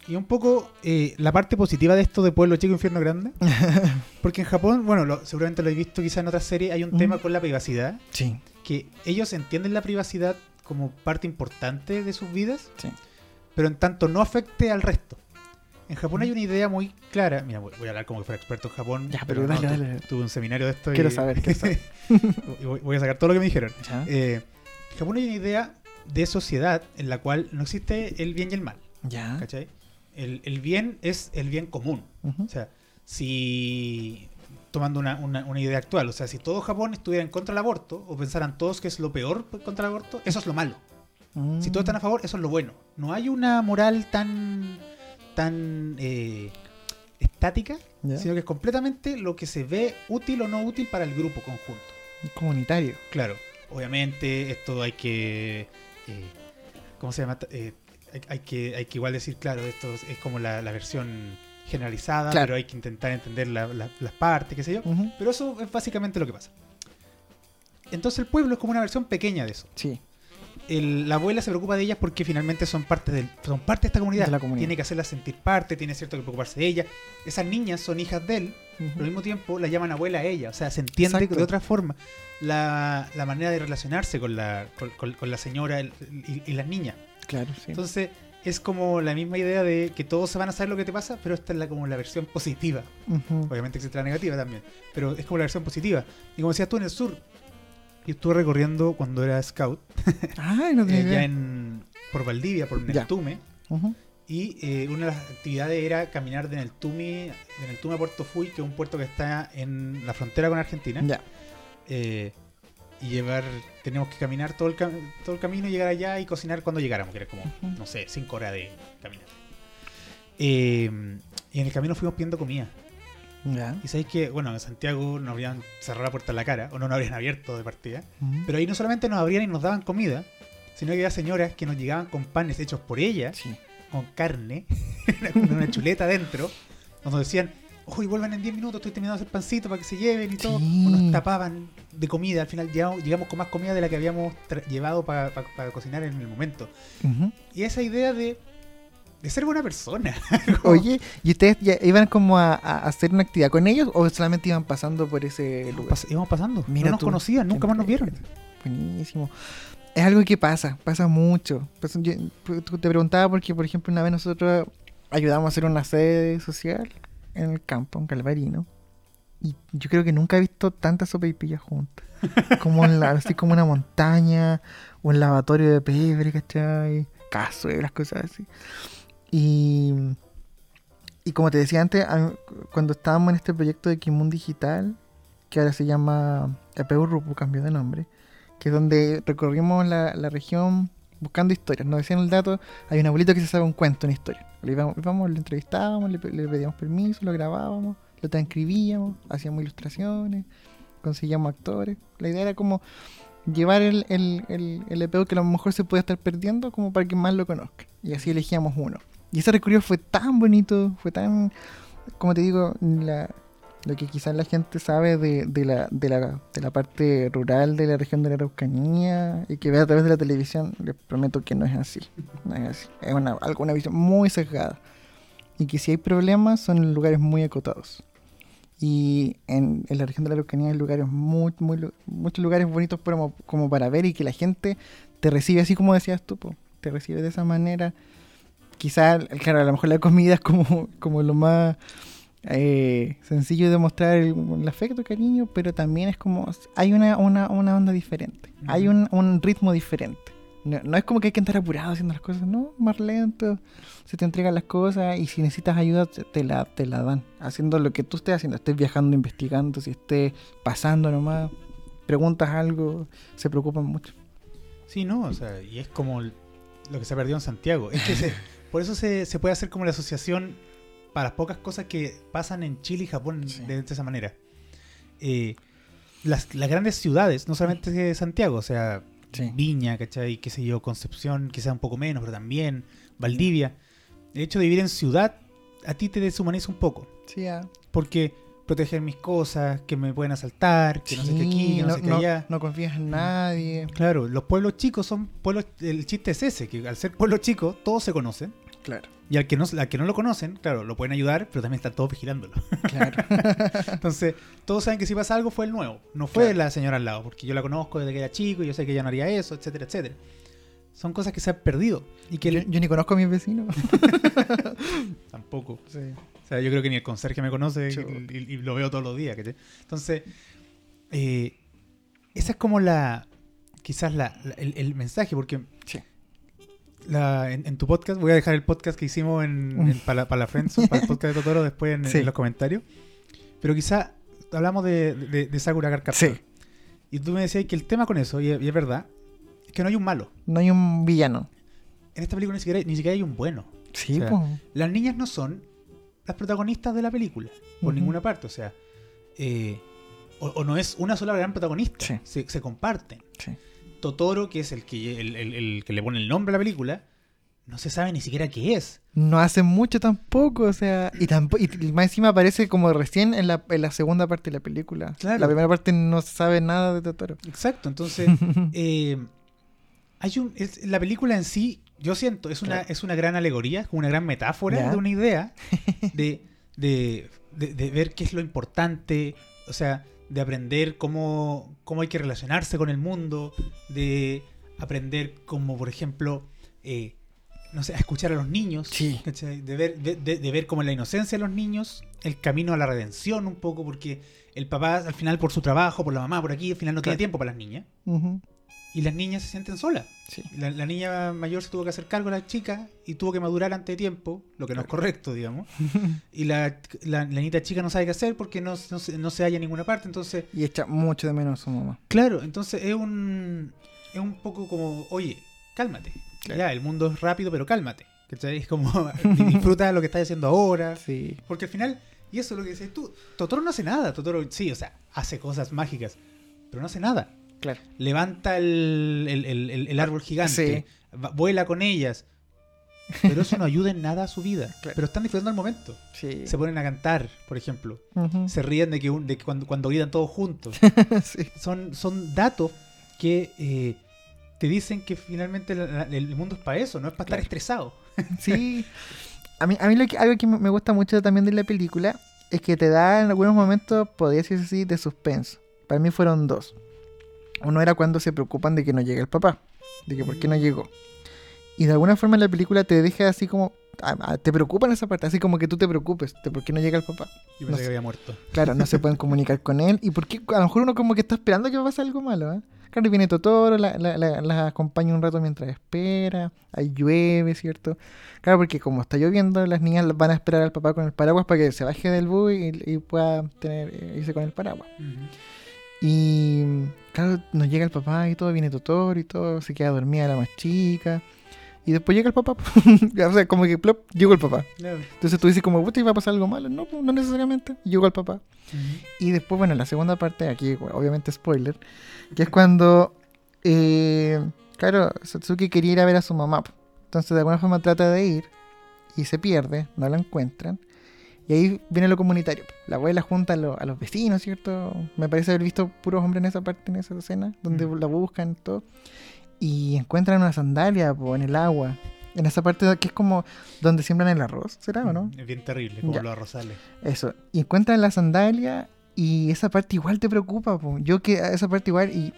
Y un poco eh, la parte positiva de esto de Pueblo Chico, Infierno Grande. Porque en Japón, bueno, lo- seguramente lo he visto quizá en otras series, hay un tema con la privacidad. Sí, Que ellos entienden la privacidad como parte importante de sus vidas, sí. pero en tanto no afecte al resto. En Japón hay una idea muy clara. Mira, voy a hablar como que fuera experto en Japón. Ya, pero dale, tu- dale. Tuve un seminario de esto y- Quiero saber, quiero saber. y voy, a sacar todo lo que me dijeron. Eh, en Japón hay una idea de sociedad en la cual no existe el bien y el mal. ya. ¿Cachai? El, el bien es el bien común. O sea, si. Tomando una, una- una idea actual, o sea, si todo Japón estuviera en contra del aborto, o pensaran todos que es lo peor contra el aborto, eso es lo malo. Si todos están a favor, eso es lo bueno. No hay una moral tan. tan. eh, estática, sino que es completamente lo que se ve útil o no útil para el grupo conjunto. Comunitario. Claro, obviamente esto hay que... eh, ¿Cómo se llama? Eh, hay, hay que, hay que igual decir, claro, esto es, es como la, la versión generalizada, Claro. pero hay que intentar entender la- la- las partes, qué sé yo. Pero eso es básicamente lo que pasa. Entonces el pueblo es como una versión pequeña de eso. Sí. El- la abuela se preocupa de ellas porque finalmente son parte, del, son parte de esta comunidad. De la comunidad. Tiene que hacerlas sentir parte, tiene cierto que preocuparse de ellas. Esas niñas son hijas de él, pero al mismo tiempo la llaman abuela a ella. O sea, se entiende Exacto. de otra forma la, la manera de relacionarse con la, con, con- con la señora el- y, y las niñas. Claro, sí. Entonces es como la misma idea de que todos se van a saber lo que te pasa, pero esta es la, como la versión positiva. Obviamente existe la negativa también, pero es como la versión positiva. Y como decías tú en el sur, yo estuve recorriendo cuando era scout, Ay, no eh, ya en, por Valdivia, por. Neltume, Ujú. y eh, una de las actividades era caminar de Neltume, de Neltume a Puerto Fui, que es un puerto que está en la frontera con Argentina. Ya. eh, y llevar, teníamos que caminar todo el, cam- todo el camino, llegar allá y cocinar cuando llegáramos, que era como, no sé, cinco horas de caminar. Eh, y en el camino fuimos pidiendo comida. Y sabéis que, bueno, en Santiago nos habrían cerrado la puerta en la cara, o no nos habrían abierto de partida. Pero ahí no solamente nos abrían y nos daban comida, sino que había señoras que nos llegaban con panes hechos por ellas, Sí. con carne, con una chuleta adentro, nos decían, uy, vuelvan en 10 minutos, estoy terminando de hacer pancito para que se lleven y todo. Sí. Nos tapaban de comida, al final llegamos, llegamos con más comida de la que habíamos llevado para cocinar en el momento. Y esa idea de, de ser buena persona. Oye, ¿y ustedes ya iban como a, a hacer una actividad con ellos o solamente iban pasando por ese lugar? Pas- íbamos pasando, Mira no nos tú, conocían, nunca más nos vieron. Buenísimo. Es algo que pasa, pasa mucho. Pues, yo- pu- tú te preguntaba porque, por ejemplo, una vez nosotros ayudamos a hacer una sede social en el campo, en Calvarino. Y yo creo que nunca he visto tantas sopaipillas juntas. Como en la, así como una montaña, o un lavatorio de pebre, ¿cachai? Cazuelas, cosas así. Y, y como te decía antes, cuando estábamos en este proyecto de Kimun Digital, que ahora se llama APU Rupu, cambió de nombre, que es donde recorrimos la, la región buscando historias. Nos decían el dato, hay un abuelito que se sabe un cuento, una historia. Le íbamos, íbamos, entrevistábamos, le, pe- le pedíamos permiso, lo grabábamos, lo transcribíamos, hacíamos ilustraciones, conseguíamos actores. La idea era como llevar el, el, el, el EPU que a lo mejor se puede estar perdiendo como para que más lo conozca. Y así elegíamos uno. Y ese recorrido fue tan bonito, fue tan, como te digo, la, lo que quizás la gente sabe de, de, la, de, la, de la parte rural de la región de la Araucanía y que ve a través de la televisión, les prometo que no es así. No es así. Es una, una visión muy sesgada. Y que si hay problemas son lugares muy acotados. Y en, en la región de la Araucanía hay lugares muy, muy, muchos lugares bonitos como, como para ver y que la gente te recibe así como decías tú, po, te recibe de esa manera. Quizás, claro, a lo mejor la comida es como, como lo más eh, sencillo de mostrar el, el afecto, cariño, pero también es como, hay una, una, una onda diferente, hay un, un ritmo diferente. No, no es como que hay que estar apurado haciendo las cosas, no, más lento, se te entregan las cosas y si necesitas ayuda te, la, te la dan, haciendo lo que tú estés haciendo, estés viajando, investigando, si estés pasando nomás, preguntas algo, se preocupan mucho. Sí, no, o sea, y es como lo que se perdió en Santiago. Es que se- por eso se, se puede hacer como la asociación para las pocas cosas que pasan en Chile y Japón Sí. de, de esa manera. Eh, las, las grandes ciudades, no solamente de Santiago, o sea, Sí. Viña, ¿cachai? Qué sé yo, Concepción, quizá un poco menos, pero también Valdivia. El hecho de vivir en ciudad a ti te deshumaniza un poco. Sí, ah. Porque proteger mis cosas, que me pueden asaltar, que no sé qué aquí, que no, sé qué allá. no confías en nadie. Claro, los pueblos chicos son pueblos. El chiste es ese, que al ser pueblo chico, todos se conocen. Claro, Y al que no, al que no lo conocen, claro, lo pueden ayudar, pero también están todos vigilándolo. claro. Entonces, todos saben que si pasa algo fue el nuevo, no fue Claro. la señora al lado, porque yo la conozco desde que era chico, y yo sé que ella no haría eso, etcétera, etcétera. Son cosas que se han perdido y que yo, yo ni conozco a mis vecinos. tampoco. Sí. O sea, yo creo que ni el conserje me conoce y, y- y lo veo todos los días. ¿cachai? Entonces, eh, esa es como la. Quizás la, la- el, el mensaje, porque Sí. La- en, en tu podcast, voy a dejar el podcast que hicimos en, en- para, para la Friends, para el podcast de Totoro después en, Sí. en los comentarios. Pero quizás hablamos de, de, de Sakura Card Captor. Sí. Y tú me decías que el tema con eso, y, es- y es verdad, es que no hay un malo. No hay un villano. En esta película ni siquiera, hay- ni siquiera hay un bueno. Sí, O sea, po. Las niñas no son las protagonistas de la película, por ninguna parte. O sea, eh, o, o no es una sola gran protagonista. Sí. Se, se comparten. Sí. Totoro, que es el que, el, el- el que le pone el nombre a la película, no se sabe ni siquiera qué es. No hace mucho tampoco, o sea, y, tampoco, y más encima aparece como recién en la, en la segunda parte de la película. Claro. La primera parte no se sabe nada de Totoro. Exacto, entonces eh, hay un, es- la película en sí, yo siento, es una, Claro. es una gran alegoría, una gran metáfora Ya. de una idea de, de, de- de ver qué es lo importante, o sea, de aprender cómo, cómo hay que relacionarse con el mundo, de aprender como, por ejemplo, eh, no sé, a escuchar a los niños, Sí. de ver, de, de- de ver como la inocencia de los niños, el camino a la redención un poco, porque el papá al final por su trabajo, por la mamá, por aquí, al final no tiene tiempo para las niñas. Y las niñas se sienten solas. Sí. La, la niña mayor se tuvo que hacer cargo de la chica y tuvo que madurar antes de tiempo, lo que no es correcto, digamos. Y la, la, la niñita chica no sabe qué hacer porque no, no, se, no se halla en ninguna parte. Entonces, Y echa mucho de menos a su mamá. claro, entonces es un, es un poco como, oye, cálmate. Claro. Ya, el mundo es rápido, pero cálmate. ¿Cachai? Es como, disfruta lo que estás haciendo ahora. Sí. Porque al final, y eso es lo que dices tú, Totoro no hace nada. Totoro, sí, o sea, hace cosas mágicas, pero no hace nada. Claro. levanta el, el- el- el- el árbol gigante, Sí. va- vuela con ellas. Pero eso no ayuda en nada a su vida. Claro. Pero están disfrutando el momento. Sí. Se ponen a cantar, por ejemplo. Se ríen de que, un- de que cuando, cuando gritan todos juntos. sí. Son, son datos que eh, te dicen que finalmente la- la- el mundo es para eso, no es para Claro. estar estresado. Sí. A mí, a mí lo que- algo que me me gusta mucho también de la película es que te da en algunos momentos, podría decirse así, de suspenso. Para mí fueron dos. Uno era cuando se preocupan de que no llegue el papá. De que por qué no llegó. Y de alguna forma la película te deja así como... ah, ah, te preocupa en esa parte, así como que tú te preocupes de por qué no llega el papá. Yo No pensé sé. que había muerto. Claro, no se pueden comunicar con él. Y por qué a lo mejor uno como que está esperando que pase algo malo, ¿eh? Claro, y viene Totoro, la, la, la- la acompaña un rato mientras espera, ahí llueve, ¿cierto? Claro, porque como está lloviendo, las niñas van a esperar al papá con el paraguas para que se baje del bus y, y pueda tener, eh, irse con el paraguas. Y claro, nos llega el papá y todo, viene Totoro y todo, se queda dormida la más chica. Y después llega el papá. o sea, como que plop, llegó el papá. Claro. Entonces tú dices como, puta, ¿iba a pasar algo malo? No, pues, no necesariamente. Llegó el papá. Y después, bueno, la segunda parte, aquí obviamente spoiler, que es cuando, eh, claro, Satsuki quería ir a ver a su mamá. Entonces de alguna forma trata de ir y se pierde, no la encuentran. Y ahí viene lo comunitario. La abuela junta a, lo- a los vecinos, ¿cierto? Me parece haber visto puros hombres en esa parte, en esa escena, donde Mm. la buscan y todo. Y encuentran una sandalia po, en el agua. En esa parte que es como donde siembran el arroz, ¿será o no? Es bien terrible, como Ya. los arrozales. Eso. Y encuentran la sandalia y esa parte igual te preocupa. po. Yo que esa parte igual, y,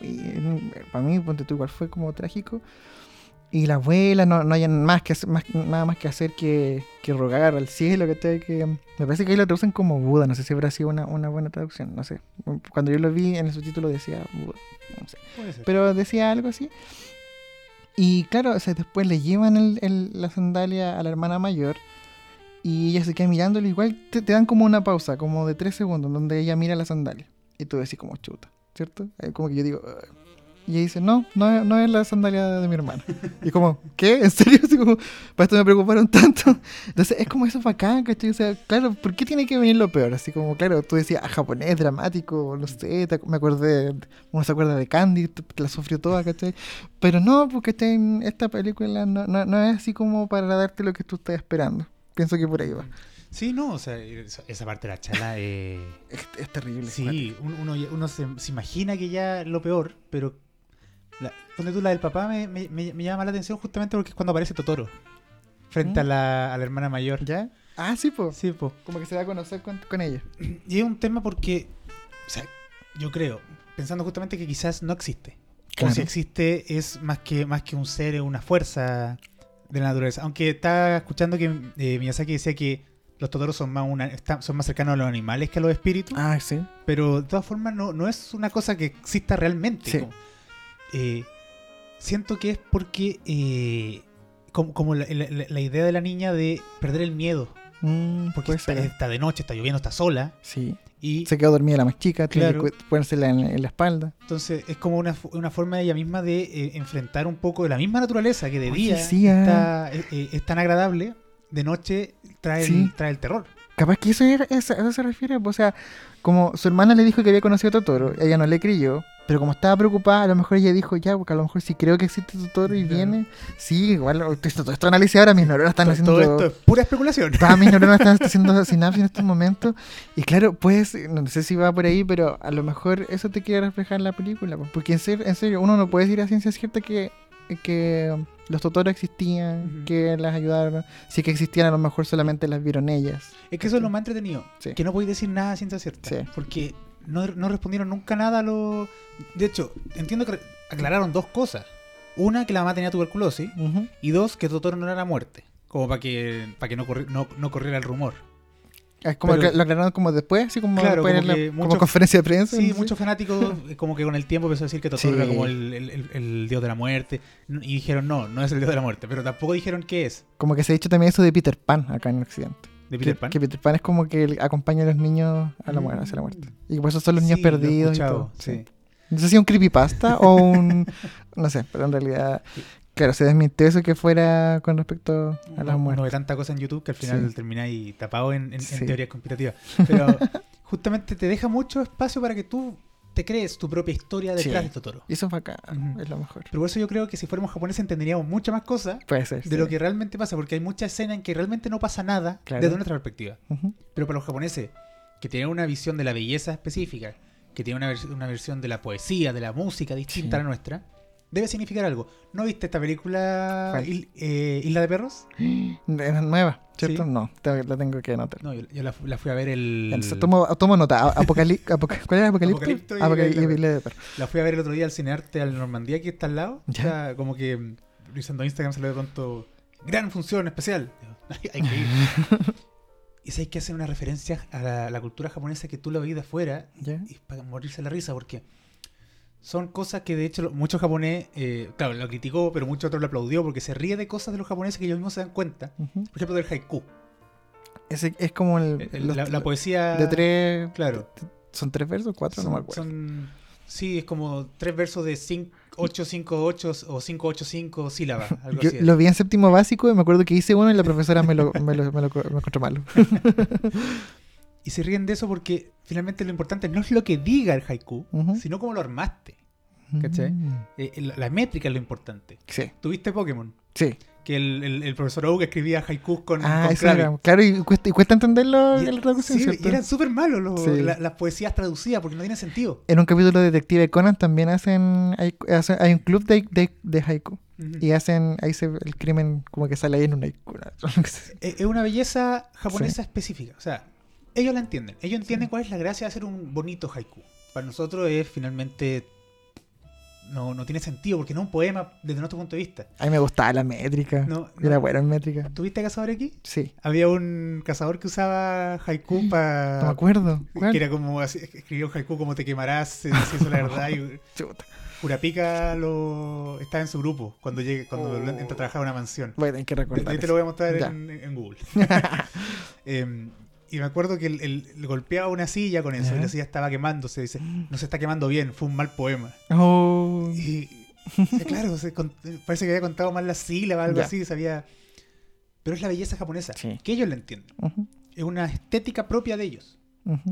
para mí, ponte tú, igual fue como trágico. Y la abuela no, no hayan más que más, nada más que hacer que, que rogar al cielo. Que, te- que Me parece que ahí lo traducen como Buda. No sé si habrá sido una, una buena traducción. No sé. Cuando yo lo vi en el subtítulo decía Buda. No sé. Pero decía algo así. Y claro, o sea, después le llevan el- el- la sandalia a la hermana mayor. Y ella se queda mirándolo. Igual te, te dan como una pausa, como de tres segundos, donde ella mira la sandalia. Y tú decís como chuta, ¿cierto? Eh, Como que yo digo... "Ugh". Y ella dice, no, no, no es la sandalia de mi hermana. Y como, ¿qué? ¿En serio? Así como, para esto me preocuparon tanto. Entonces es como eso bacán, ¿cachai? O sea, claro, ¿por qué tiene que venir lo peor? Así como, claro, tú decías, ah, japonés, dramático, no sé, te me acordé, uno se acuerda de Candy, la sufrió toda, ¿cachai? Pero no, porque este- esta película no, no, no es así como para darte lo que tú estás esperando. Pienso que por ahí va. Sí, no, o sea, esa, parte de la chala eh, Es, es terrible. Sí, un- uno, ya- uno se, se imagina que ya lo peor, pero la, donde tú la del papá me, me- me- llama la atención justamente porque es cuando aparece Totoro frente a, ¿Mm? la, a la hermana mayor. ¿Ya? Ah, sí, pues. Sí, pues. Como que se da a conocer con, con ella. Y es un tema porque, o sea, yo creo, pensando justamente que quizás no existe. O Claro. si existe es más que, más que un ser, es una fuerza de la naturaleza. Aunque estaba escuchando que eh, Miyazaki decía que los Totoros son más, una, están- son más cercanos a los animales que a los espíritus. Ah, sí. Pero de todas formas no, no es una cosa que exista realmente. Sí. como- eh, siento que es porque eh, como, como la, la- la- la idea de la niña de perder el miedo. Mm, Porque está, de noche, está lloviendo, está sola. Sí. Y Se quedó dormida la más chica, tiene Claro. que cu- ponérsela en, en la espalda. entonces es como una, una forma de ella misma de eh, enfrentar un poco de la misma naturaleza que de Oye, día sí, ah. está, eh, es tan agradable, de noche trae, Sí. el, trae el terror. Capaz que eso, era, eso, a eso se refiere. O sea, como su hermana le dijo que había conocido a Totoro, ella no le creyó. Pero como estaba preocupada, a lo mejor ella dijo, ya, porque a lo mejor si creo que existe Totoro y viene. Sí, igual, esto, todo esto análisis ahora, mis neuronas están haciendo... Todo esto es pura especulación. Todas mis neuronas están haciendo sinapsis en estos momentos. Y claro, pues, no sé si va por ahí, pero a lo mejor eso te quiere reflejar en la película. Porque en serio, en serio uno no puede decir a ciencia cierta que, que los Totoros existían, que las ayudaron. Si que existían, a lo mejor solamente las vieron ellas. Es que eso es lo más entretenido. Sí. Que no podéis decir nada ciencia cierta. Sí. Porque no, no respondieron nunca nada a lo. De hecho, entiendo que aclararon dos cosas. Una, que la mamá tenía tuberculosis. Y dos, que Totoro no era muerte. Como para que, para que no, corri- no, no corriera el rumor. Es como Pero- lo aclararon como después, así como, Claro, después como en la- como conferencia de prensa. Sí, muchos fanáticos, eh, como que con el tiempo empezó a decir que Totoro Sí. era como el, el- el- el dios de la muerte. Y dijeron, no, no es el dios de la muerte. Pero tampoco dijeron qué es Como que se ha dicho también eso de Peter Pan acá en Occidente. de Peter que, Pan. que Peter Pan es como que acompaña a los niños a la muerte, hacia la muerte. Y por eso son los niños Sí, lo he perdidos y todo. sí. No sé si un creepypasta o un... No sé, pero en realidad... Claro, se desmintió eso que fuera con respecto a las Uno- muertes. uno ve tanta cosa en YouTube que al final Sí. termináis tapado en, en- en Sí. teorías conspirativas. Pero justamente te deja mucho espacio para que tú te crees tu propia historia detrás Sí. de Totoro. Y eso es bacán, Ujú. es lo mejor. Pero por eso yo creo que si fuéramos japoneses entenderíamos muchas más cosas Puede ser. de lo que realmente pasa, porque hay muchas escenas en que realmente no pasa nada Claro. desde nuestra perspectiva. Ujú. Pero para los japoneses, que tienen una visión de la belleza específica, que tienen una, vers- una versión de la poesía, de la música distinta a la nuestra, debe significar algo. ¿No viste esta película eh, Isla de Perros? Es nueva, ¿cierto? Sí. No, la tengo que anotar. No, yo, yo la, fu- la fui a ver el... Entonces, tomo, tomo nota. ¿Cuál era Apocalipto? Apocalipto y Isla de y Isla de Perros. La fui a ver el otro día al Cinearte al Normandía, que está al lado. Ya. O sea, como que revisando Instagram salió de pronto gran función especial. Hay, que ir. y si hay que hacer una referencia a la, la cultura japonesa que tú la veis de afuera ¿Ya? y para morirse la risa, porque son cosas que de hecho muchos japonés, eh, claro, lo criticó, pero muchos otros lo aplaudió porque se ríe de cosas de los japoneses que ellos mismos se dan cuenta. Por ejemplo, del haiku. Ese es como el, El- los- la, la poesía. de tres. Claro. ¿Son tres versos? ¿Cuatro? Son, no me acuerdo. son- sí, es como tres versos de 8, 5, 8 o 5, 8, 5 sílabas. Algo Yo así lo vi en séptimo básico y me acuerdo que hice uno y la profesora me lo, me lo, me lo, me encontró malo. Y se ríen de eso porque finalmente lo importante no es lo que diga el haiku, Ujú. sino cómo lo armaste. ¿Cachai? Mm. Eh, la, métrica es lo importante. Sí, ¿Tuviste Pokémon? sí. Que el, el- el profesor Oak escribía haikus con, Ah, con era. Claro, y cuesta, y cuesta entenderlo Y- en la traducción, sí, ¿cierto? eran súper malos los- Sí. la- las poesías traducidas porque no tienen sentido. En un capítulo de Detective Conan también hacen. Hay, hacen- hay un club de, de, de haiku. Ujú. Y hacen. Ahí se, el crimen como que sale ahí en un haiku. Es es una belleza japonesa específica. O sea, ellos la entienden. Ellos entienden cuál es la gracia de hacer un bonito haiku. Para nosotros es finalmente. No, no tiene sentido porque no es un poema desde nuestro punto de vista. A mí me gustaba la métrica. No, Yo Era no. buena en métrica. ¿Tuviste Cazador X? Sí. Había un cazador que usaba haiku para. No me acuerdo. ¿Cuál? Que era como así, escribió un haiku como te quemarás, eh, si eso es la verdad. Y Chuta. Curapica lo estaba en su grupo cuando llegue, cuando Oh. entra a trabajar a una mansión. Voy a tener que recordar. ahí te lo voy a mostrar en, en Google. Em, y me acuerdo que él, golpeaba una silla con eso y la silla estaba quemándose. Dice, no se está quemando bien, fue un mal poema. Oh. Y, y claro, se con- parece que había contado mal las sílabas, algo Ya. así, sabía. Pero es la belleza japonesa, Sí. que ellos la entienden. Es una estética propia de ellos.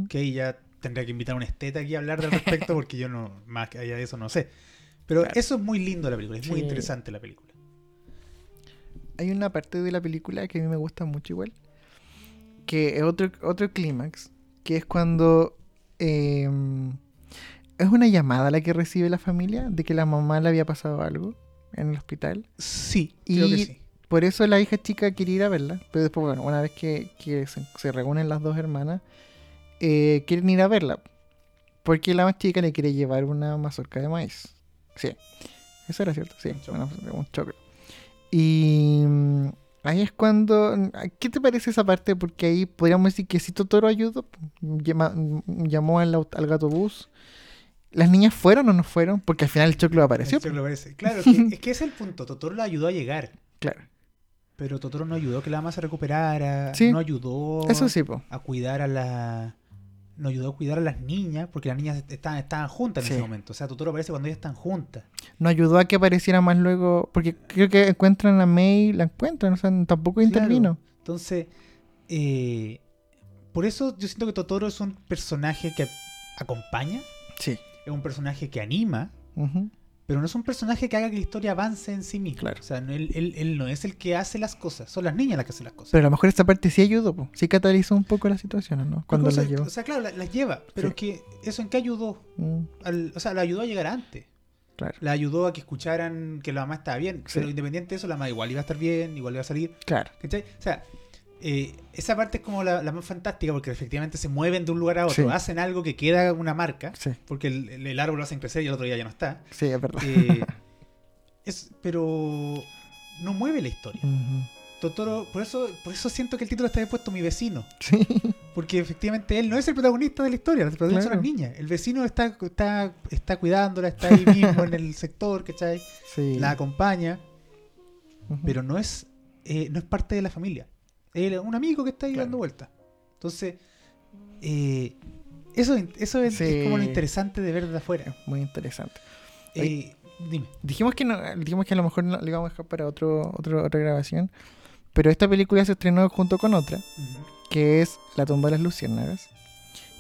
Que ahí ya tendría que invitar a un esteta aquí a hablar al respecto porque yo no, más que allá de eso no sé. Pero Claro. eso es muy lindo de la película, es muy interesante la película. Hay una parte de la película que a mí me gusta mucho igual. Que es otro, otro clímax. Que es cuando... eh, es una llamada la que recibe la familia de que la mamá le había pasado algo en el hospital. Sí, creo que Y- sí. Por eso la hija chica quiere ir a verla. Pero después, bueno, una vez que, que se, se reúnen las dos hermanas, eh, quieren ir a verla. Porque la más chica le quiere llevar una mazorca de maíz. Sí. Eso era cierto, sí. Un. Y ahí es cuando... ¿Qué te parece esa parte? Porque ahí podríamos decir que si Totoro ayudó, llamó al, al gato bus. ¿Las niñas fueron o no fueron? Porque al final el choclo apareció. El choclo parece. Claro, es que, es que ese es el punto. Totoro la ayudó a llegar. Claro. Pero Totoro no ayudó a que la mamá se recuperara. Sí. No ayudó Eso sí, a cuidar a la. No ayudó a cuidar a las niñas porque las niñas estaban, estaban juntas en Sí. ese momento. O sea, Totoro aparece cuando ellas están juntas. no ayudó a que apareciera más luego, porque creo que encuentran a May, la encuentran, o sea, tampoco intervino. Entonces, eh, por eso yo siento que Totoro es un personaje que acompaña, Sí. es un personaje que anima, Ujú. Pero no es un personaje que haga que la historia avance en sí mismo. Claro. O sea, no- él, él- él no es el que hace las cosas, son las niñas las que hacen las cosas. Pero a lo mejor esta parte sí ayudó, po. sí catalizó un poco las situaciones, ¿no? Cuando las llevó. O sea, claro, la- las lleva, pero Sí. es que eso en qué ayudó. Mm, Al- o sea, la ayudó a llegar antes. claro, La ayudó a que escucharan que la mamá estaba bien. Sí. Pero independiente de eso, la mamá igual iba a estar bien, igual iba a salir. claro. ¿Cachai? O sea, eh, esa parte es como la, la más fantástica porque efectivamente se mueven de un lugar a otro, Sí. hacen algo que queda una marca, Sí, porque el, árbol lo hacen crecer y el otro día ya no está. sí, es verdad. Eh, es, pero no mueve la historia. Totoro, por eso, por eso siento que el título está puesto Mi vecino. Sí, Porque efectivamente él no es el protagonista de la historia, el protagonista Claro. son las niñas. El vecino está, está, está cuidándola, está ahí mismo en el sector, ¿cachai? sí. La acompaña, pero no es, eh, no es parte de la familia. Es un amigo que está ahí Claro. dando vueltas. Entonces, eh, eso, eso es, Sí. es como lo interesante de ver de afuera. Muy interesante. Eh, dime. Dijimos que no, dijimos que a lo mejor no, lo íbamos a dejar para otro, otro, otra grabación. Pero esta película se estrenó junto con otra, que es La tumba de las luciérnagas.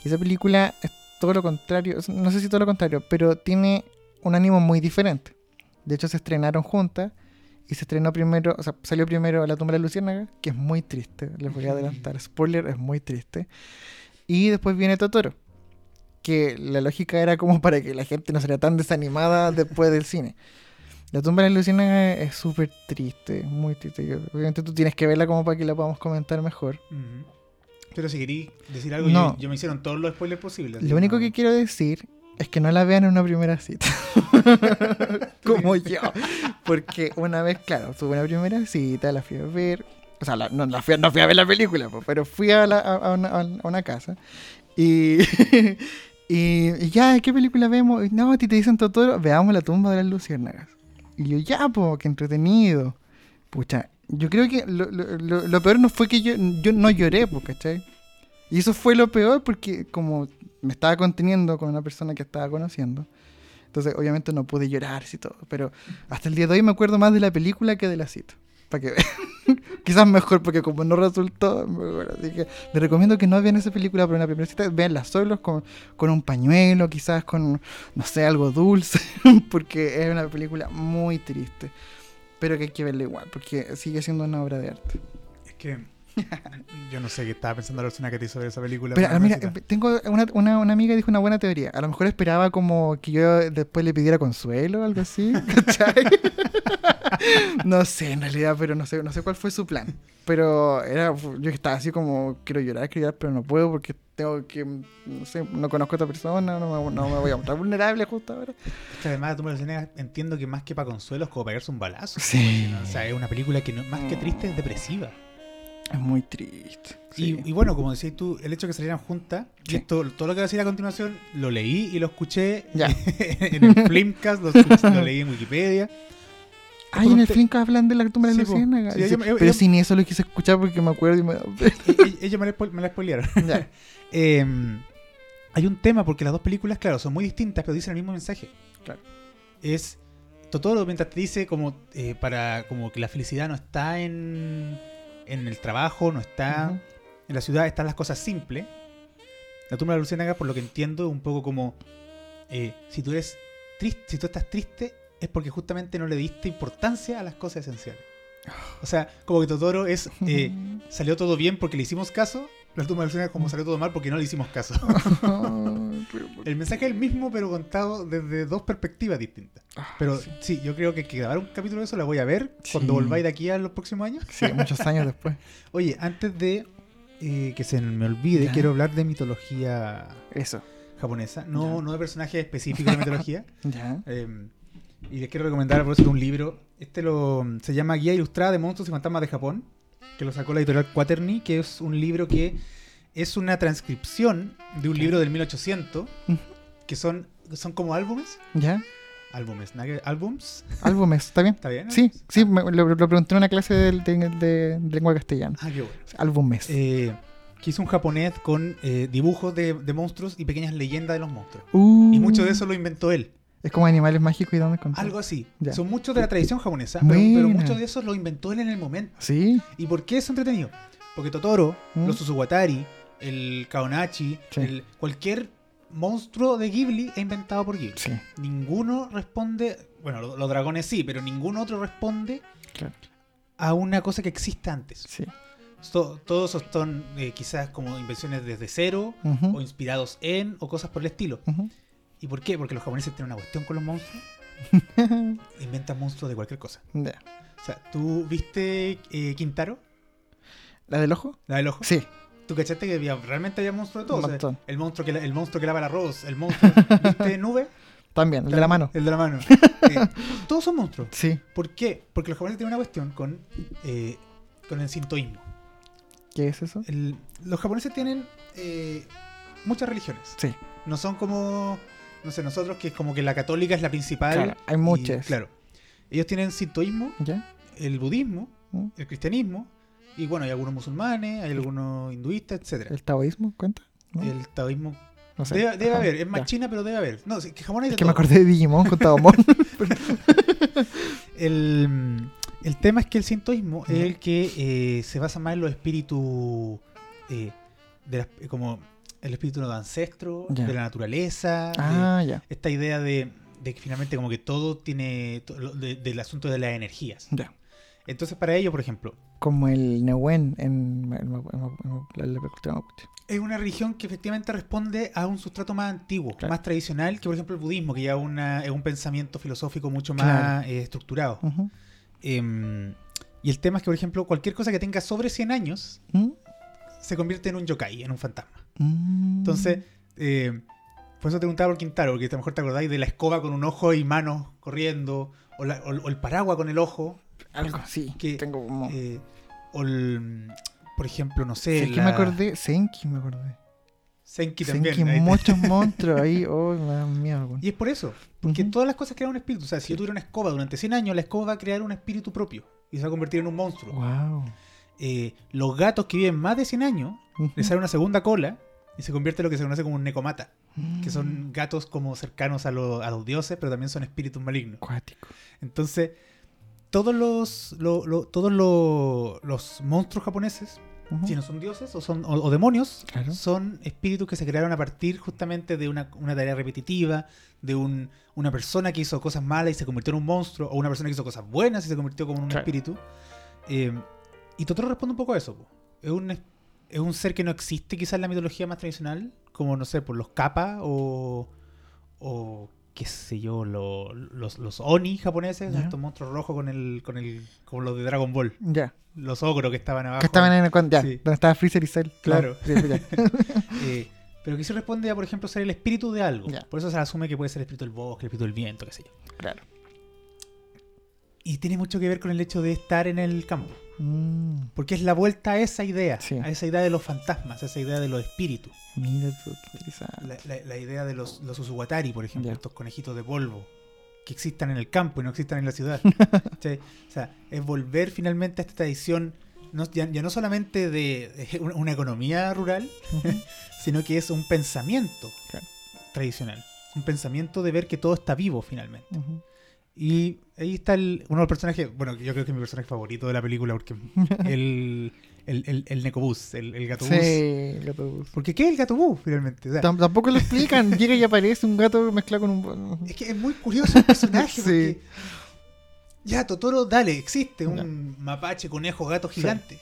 Y esa película es todo lo contrario, no sé si todo lo contrario, pero tiene un ánimo muy diferente. De hecho, se estrenaron juntas y se estrenó primero, o sea, salió primero La tumba de luciérnagas, que es muy triste, les voy a adelantar, spoiler, es muy triste. Y después viene Totoro, que la lógica era como para que la gente no sería tan desanimada después del cine. La tumba de luciérnagas es súper triste, muy triste. Yo- obviamente tú tienes que verla como para que la podamos comentar mejor. Pero si querí decir algo, No. yo, yo me hicieron todos los spoilers posibles. Lo único no- que quiero decir es que no la vean en una primera cita. Como yo. Porque una vez, claro, tuve una primera cita, la fui a ver. O sea, la- no, la fui, a- no fui a ver la película, po, pero fui a, la- a- a una, a una casa. Y, y, y ya, ¿qué película vemos? Y, no, a ti te dicen Totoro, veamos la tumba de las luciérnagas. Y yo, ya, po, qué entretenido. Pucha, yo creo que lo, lo- lo- lo peor no fue que yo, yo no lloré, po, ¿cachai? Y eso fue lo peor porque como me estaba conteniendo con una persona que estaba conociendo. Entonces, obviamente no pude llorar y todo. Pero hasta el día de hoy me acuerdo más de la película que de la cita. Para que. Quizás mejor, porque como no resultó, mejor. Así que les recomiendo que no vean esa película por una primera cita. Veanla solos, con, con un pañuelo, quizás con, no sé, algo dulce. Porque es una película muy triste. Pero que hay que verla igual, porque sigue siendo una obra de arte. Es que yo no sé qué estaba pensando la persona que te hizo ver esa película. Pero mira, tengo una, una, una amiga dijo una buena teoría. A lo mejor esperaba como que yo después le pidiera consuelo o algo así. ¿cachai? no sé, en realidad, pero no sé, no sé cuál fue su plan. Pero era, yo estaba así como, quiero llorar, quiero llorar, pero no puedo porque tengo que, no sé, no conozco a esta persona, no me, no me voy a mostrar vulnerable justo ahora. Es que además, tú me lo enseñas, entiendo que más que para consuelo es como pegarse un balazo. Sí. O sea, es una película que no, más que triste es depresiva. Es muy triste. Sí. Y, y bueno, como decías tú, el hecho de que salieran juntas, Sí. esto, todo lo que voy a decir a continuación, lo leí y lo escuché Ya. en el Flimcast, lo, leí en Wikipedia. Ay, en el Te- Flinka hablan de la tumba de la. Sí, me- pero ella- sin eso lo quise escuchar porque me acuerdo y me. E- Ellos me me la spoilearon. Eh, hay un tema porque las dos películas, claro, son muy distintas, pero dicen el mismo mensaje. Claro. Es Totoro mientras te dice como eh, para como que la felicidad no está en, en el trabajo, no está en la ciudad, están las cosas simples. La tumba de la Luciérnaga, por lo que entiendo, es un poco como eh, si tú eres triste, si tú estás triste, es porque justamente no le diste importancia a las cosas esenciales. O sea, como que Totoro es eh, salió todo bien porque le hicimos caso. La tumba de la Luciérnaga como salió todo mal porque no le hicimos caso. El mensaje es el mismo, pero contado desde dos perspectivas distintas. Ah, Pero sí. sí, yo creo que hay que grabar un capítulo de eso, la voy a ver cuando volváis de aquí a los próximos años. Sí, muchos años después. Oye, antes de eh, que se me olvide, Ya. quiero hablar de mitología Eso. japonesa, no, Ya. no de personajes específicos de mitología. Ya. Eh, y les quiero recomendar por eso un libro. Este lo, se llama Guía Ilustrada de Monstruos y Fantasmas de Japón, que lo sacó la editorial Quaterny, que es un libro que es una transcripción de un libro del 1800, Ujú. que son, son como álbumes. ¿Ya? Álbumes, ¿nada que- álbums. Álbumes, ¿está bien? ¿Está bien? Sí, sí, Ah, me- lo, lo pregunté en una clase de, de- de lengua castellana. Ah, qué bueno. Álbumes. Eh, que hizo un japonés con eh, dibujos de, de monstruos y pequeñas leyendas de los monstruos. Uh, Y mucho de eso lo inventó él. Es como animales mágicos y dónde encontrar. Algo así. Ya. Son muchos de la tradición japonesa, pero, Buena. pero mucho de eso lo inventó él en el momento. Sí. ¿Y por qué es entretenido? Porque Totoro, ¿Mm? los Susuwatari el Kaonachi, Sí. el, cualquier monstruo de Ghibli es inventado por Ghibli. Sí, Ninguno responde, bueno, lo- los dragones sí, pero ningún otro responde claro. a una cosa que existe antes. Sí. To- todos son eh, quizás como invenciones desde cero o inspirados en o cosas por el estilo. ¿Y por qué? Porque los japoneses tienen una cuestión con los monstruos. Inventan monstruos de cualquier cosa. O sea, ¿tú viste eh, Quintaro? ¿La del ojo? La del ojo. Sí. ¿Tú cachaste que había- realmente había monstruos de todo? Un O sea, montón. el, monstruo que el monstruo que lava el arroz, el monstruo... ¿Viste Nube? También, el de la mano. El de la mano. Eh, todos son monstruos. Sí. ¿Por qué? Porque los japoneses tienen una cuestión con, eh, con el sintoísmo. ¿Qué es eso? El- los japoneses tienen eh, muchas religiones. Sí. No son como, no sé, nosotros que es como que la católica es la principal. Claro, hay y- muchas. claro. Ellos tienen sintoísmo, ¿Ya? el budismo, ¿Mm? el cristianismo, y bueno, hay algunos musulmanes, hay algunos hinduistas, etcétera. ¿El taoísmo cuenta? ¿No? El taoísmo No sé. debe, haber, es más ya. china, pero debe haber. No, que Japón hay de Es que me acordé de Digimon con Taomon. El, el tema es que el sintoísmo es el que eh, se basa más en los espíritus eh, de las- como el espíritu de los ancestros, Ya. de la naturaleza, de ah, ya. esta idea de, de que finalmente como que todo tiene de- del asunto de las energías. Ya. Entonces para ello, por ejemplo, Como el Nehuen en, la cultura mapuche. es una religión que efectivamente responde a un sustrato más antiguo, Claro. más tradicional que por ejemplo el budismo, que ya una, es un pensamiento filosófico mucho más Claro. eh, estructurado. Em, y el tema es que, por ejemplo, cualquier cosa que tenga sobre 100 años ¿Mm? se convierte en un yokai, en un fantasma. Mm. Entonces, eh, por eso te preguntaba por Quintaro, porque a lo mejor te acordáis de la escoba con un ojo y manos corriendo, o, la- o- o el paraguas con el ojo, Algo así. que- Tengo como... eh, o el, por ejemplo, no sé, ¿Sabes qué la- me acordé? Senki me acordé. Senki también. Senki, ahí muchos monstruos ahí. Oh, miedo. Y es por eso, porque todas las cosas crean un espíritu. O sea, si yo tuviera una escoba durante 100 años, la escoba va a crear un espíritu propio y se va a convertir en un monstruo. Wow. Eh, los gatos que viven más de 100 años Ujú. le sale una segunda cola y se convierte en lo que se conoce como un necomata, que Mm. son gatos como cercanos a, lo- a los dioses, pero también son espíritus malignos. Cuático. Entonces, todos los, lo- lo- todos lo- los monstruos japoneses, si no son dioses o, son, o, o demonios, Claro. son espíritus que se crearon a partir justamente de una, una tarea repetitiva, de un- una persona que hizo cosas malas y se convirtió en un monstruo, o una persona que hizo cosas buenas y se convirtió como en un Claro. espíritu. Eh, y Totoro responde un poco a eso. po. Es un, es- un ser que no existe quizás en la mitología más tradicional, como no sé, por los kappa o, o qué sé yo, lo- los, los oni japoneses, estos monstruos rojos con el, con el, como los de Dragon Ball, Ya. los ogros que estaban abajo. Que estaban en el... Ya, Sí. donde estaba Freezer y Cell. Claro. Sí. Eh, pero que sí responde a, por ejemplo, ser el espíritu de algo. Por eso se asume que puede ser el espíritu del bosque, el espíritu del viento, qué sé yo. claro. Y tiene mucho que ver con el hecho de estar en el campo. Mm, Porque es la vuelta a esa idea, Sí. a esa idea de los fantasmas, a esa idea de los espíritus. mira tú, qué interesante. La, la- la idea de los, los por ejemplo, estos conejitos de polvo, que existan en el campo y no existan en la ciudad. O sea, es volver finalmente a esta tradición, no- ya, ya no solamente de, una, una economía rural, sino que es un pensamiento Claro. tradicional. Un pensamiento de ver que todo está vivo finalmente. Y ahí está el, uno de los personajes, bueno, yo creo que es mi personaje favorito de la película, porque el, el, el, el Necobús, el, el gato Sí, el gato bus. Porque ¿qué es el gato bus finalmente? O sea, Tam- Tampoco lo explican. Llega y aparece un gato mezclado con un. es que es muy curioso el personaje, Sí. porque ya, Totoro, dale, existe un mapache, conejo, gato gigante.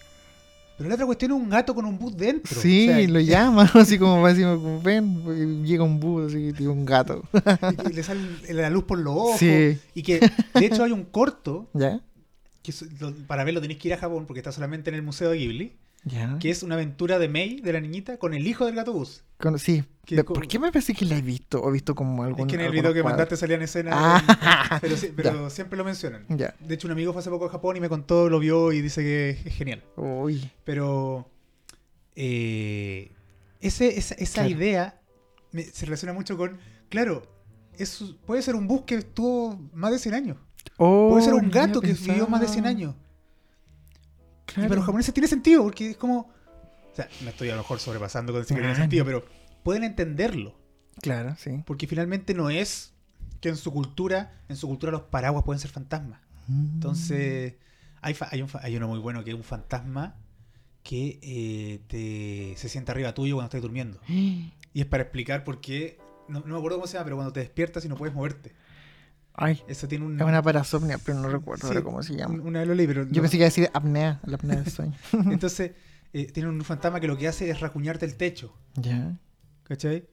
Pero la otra cuestión es un gato con un bus dentro. Sí, O sea, lo llama, así como, así como ven, llega un búho, así, tipo un gato. y que le sale la luz por los ojos. Sí. Y que, de hecho, hay un corto, ¿Ya? que para verlo tenéis que ir a Japón, porque está solamente en el Museo de Ghibli. Que es una aventura de Mei, de la niñita, con el hijo del gato bus. Con- sí. Que ¿Por qué me parece que la he visto? O he visto como algún. es que en el video que cuadros? mandaste salían escenas, Ah. pero, siempre lo mencionan. De hecho, un amigo fue hace poco a Japón y me contó, lo vio y dice que es genial. Uy. Pero eh, ese, esa, esa Claro. idea me- se relaciona mucho con, claro, es, puede ser un bus que estuvo más de 100 años. Oh, Puede ser un gato que vivió más de 100 pensado. Años. Y Claro. para los japoneses tiene sentido, porque es como... O sea, me estoy a lo mejor sobrepasando con decir que tiene sentido, pero pueden entenderlo. Claro, sí. Porque finalmente no es que en su cultura, en su cultura los paraguas pueden ser fantasmas. Mm. Entonces, hay, fa- hay, un, fa- hay uno muy bueno que es un fantasma que eh, te, se sienta arriba tuyo cuando estás durmiendo. Y es para explicar por qué. No, no me acuerdo cómo se llama, pero cuando te despiertas y no puedes moverte. Ay, Eso tiene un. es una parasomnia, pero no recuerdo Sí, ahora cómo se llama. Una vez lo leí, pero. Yo no- pensé que iba a decir apnea, la apnea del sueño. Entonces, eh, tiene un fantasma que lo que hace es racuñarte el techo. ya. ¿Cachai?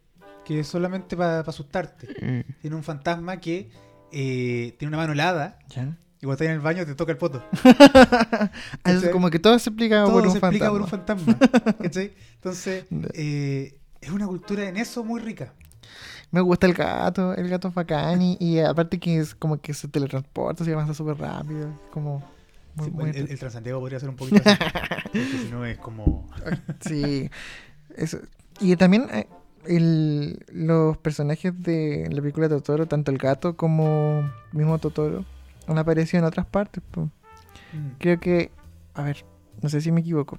Que es solamente para asustarte. Tiene un fantasma que eh, tiene una mano helada Ya. y cuando estás en el baño te toca el poto. Ah, como que todo se explica Todo por un se explica por un fantasma. fantasma. ¿Cachai? Entonces, eh, es una cultura en eso muy rica. Me gusta el gato, el gato es bacán y, y aparte que es como que se teletransporta, se avanza súper rápido, es como muy, Sí, muy el, el Transantiago podría ser un poquito así. porque si no es como. Sí. Eso. Y también eh, el- los personajes de la película Totoro, tanto el gato como mismo Totoro, han aparecido en otras partes. Mm, Creo que, a ver, no sé si me equivoco.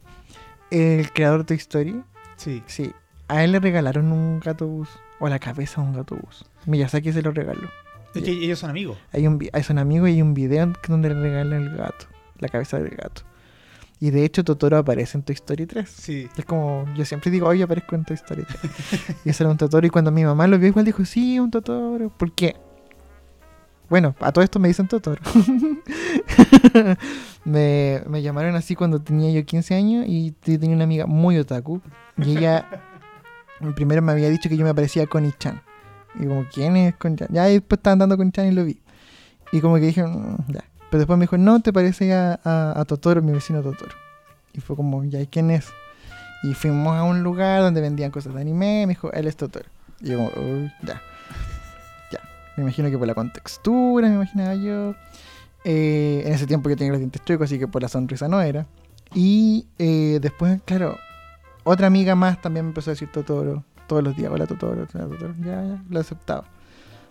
El creador de Toy Story, Sí. sí, a él le regalaron un gato bus, o la cabeza de un gato bus. Miyazaki se lo regaló. Es que ellos son amigos. Hay un, vi- hay un amigo y hay un video donde le regalan el gato, la cabeza del gato. Y de hecho Totoro aparece en Toy Story 3. Sí. Es como, yo siempre digo, oye, aparezco en Toy Story 3. y ese era un Totoro. Y cuando mi mamá lo vio, igual dijo, sí, un Totoro. ¿Por qué? Bueno, a todo esto me dicen Totoro. me, me llamaron así cuando tenía yo 15 años y te- tenía una amiga muy otaku. Y ella primero me había dicho que yo me parecía a Connie-chan. Y como, ¿quién es Connie-chan? Ya, y después estaba andando con Chan y lo vi. Y como que dije, "Mm, ya. Pero después me dijo, no, te parece a, Totoro, mi vecino Totoro. Y fue como, ya, ¿y quién es? Y fuimos a un lugar donde vendían cosas de anime. Me dijo, él es Totoro. Y yo, como, "Uy, ya. Ya. Me imagino que por la contextura, me imaginaba yo. Eh, en ese tiempo yo tenía los dientes chuecos, así que por la sonrisa no era. Y eh, después, claro, otra amiga más también me empezó a decir Totoro. Todos los días, hola Totoro, Totoro. Ya, ya, lo aceptaba.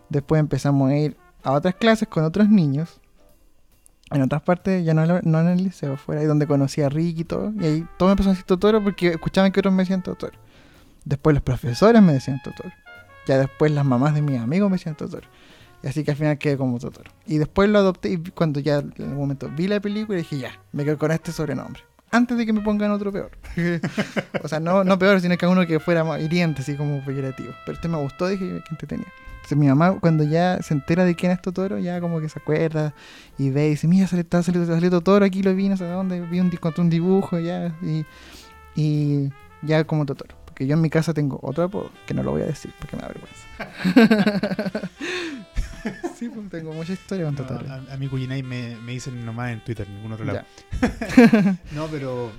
Después empezamos a ir a otras clases con otros niños. En otras partes, ya no, no en el liceo, fuera ahí donde conocí a Ricky y todo. Y ahí todos me empezaron a decir Totoro porque escuchaban que otros me decían Totoro. Después los profesores me decían Totoro. Ya después las mamás de mis amigos me decían Totoro. Y así que al final quedé como Totoro. Y después lo adopté y cuando ya en algún momento vi la película dije ya, me quedo con este sobrenombre. Antes de que me pongan otro peor. o sea, no, no peor, sino que uno que fuera más hiriente, así como peyorativo. Pero este me gustó, dije que entretenía. Entonces mi mamá cuando ya se entera de quién es Totoro, ya como que se acuerda y ve y dice, mira, sale, está salió Totoro, aquí lo vi, no sé dónde, vi un, un dibujo ya, y, y ya como Totoro. Porque yo en mi casa tengo otro apodo, que no lo voy a decir porque me da vergüenza. sí, pues tengo mucha historia con No, a, a mí Cuyinay me, me dicen nomás en Twitter, en ningún otro lado. No, pero.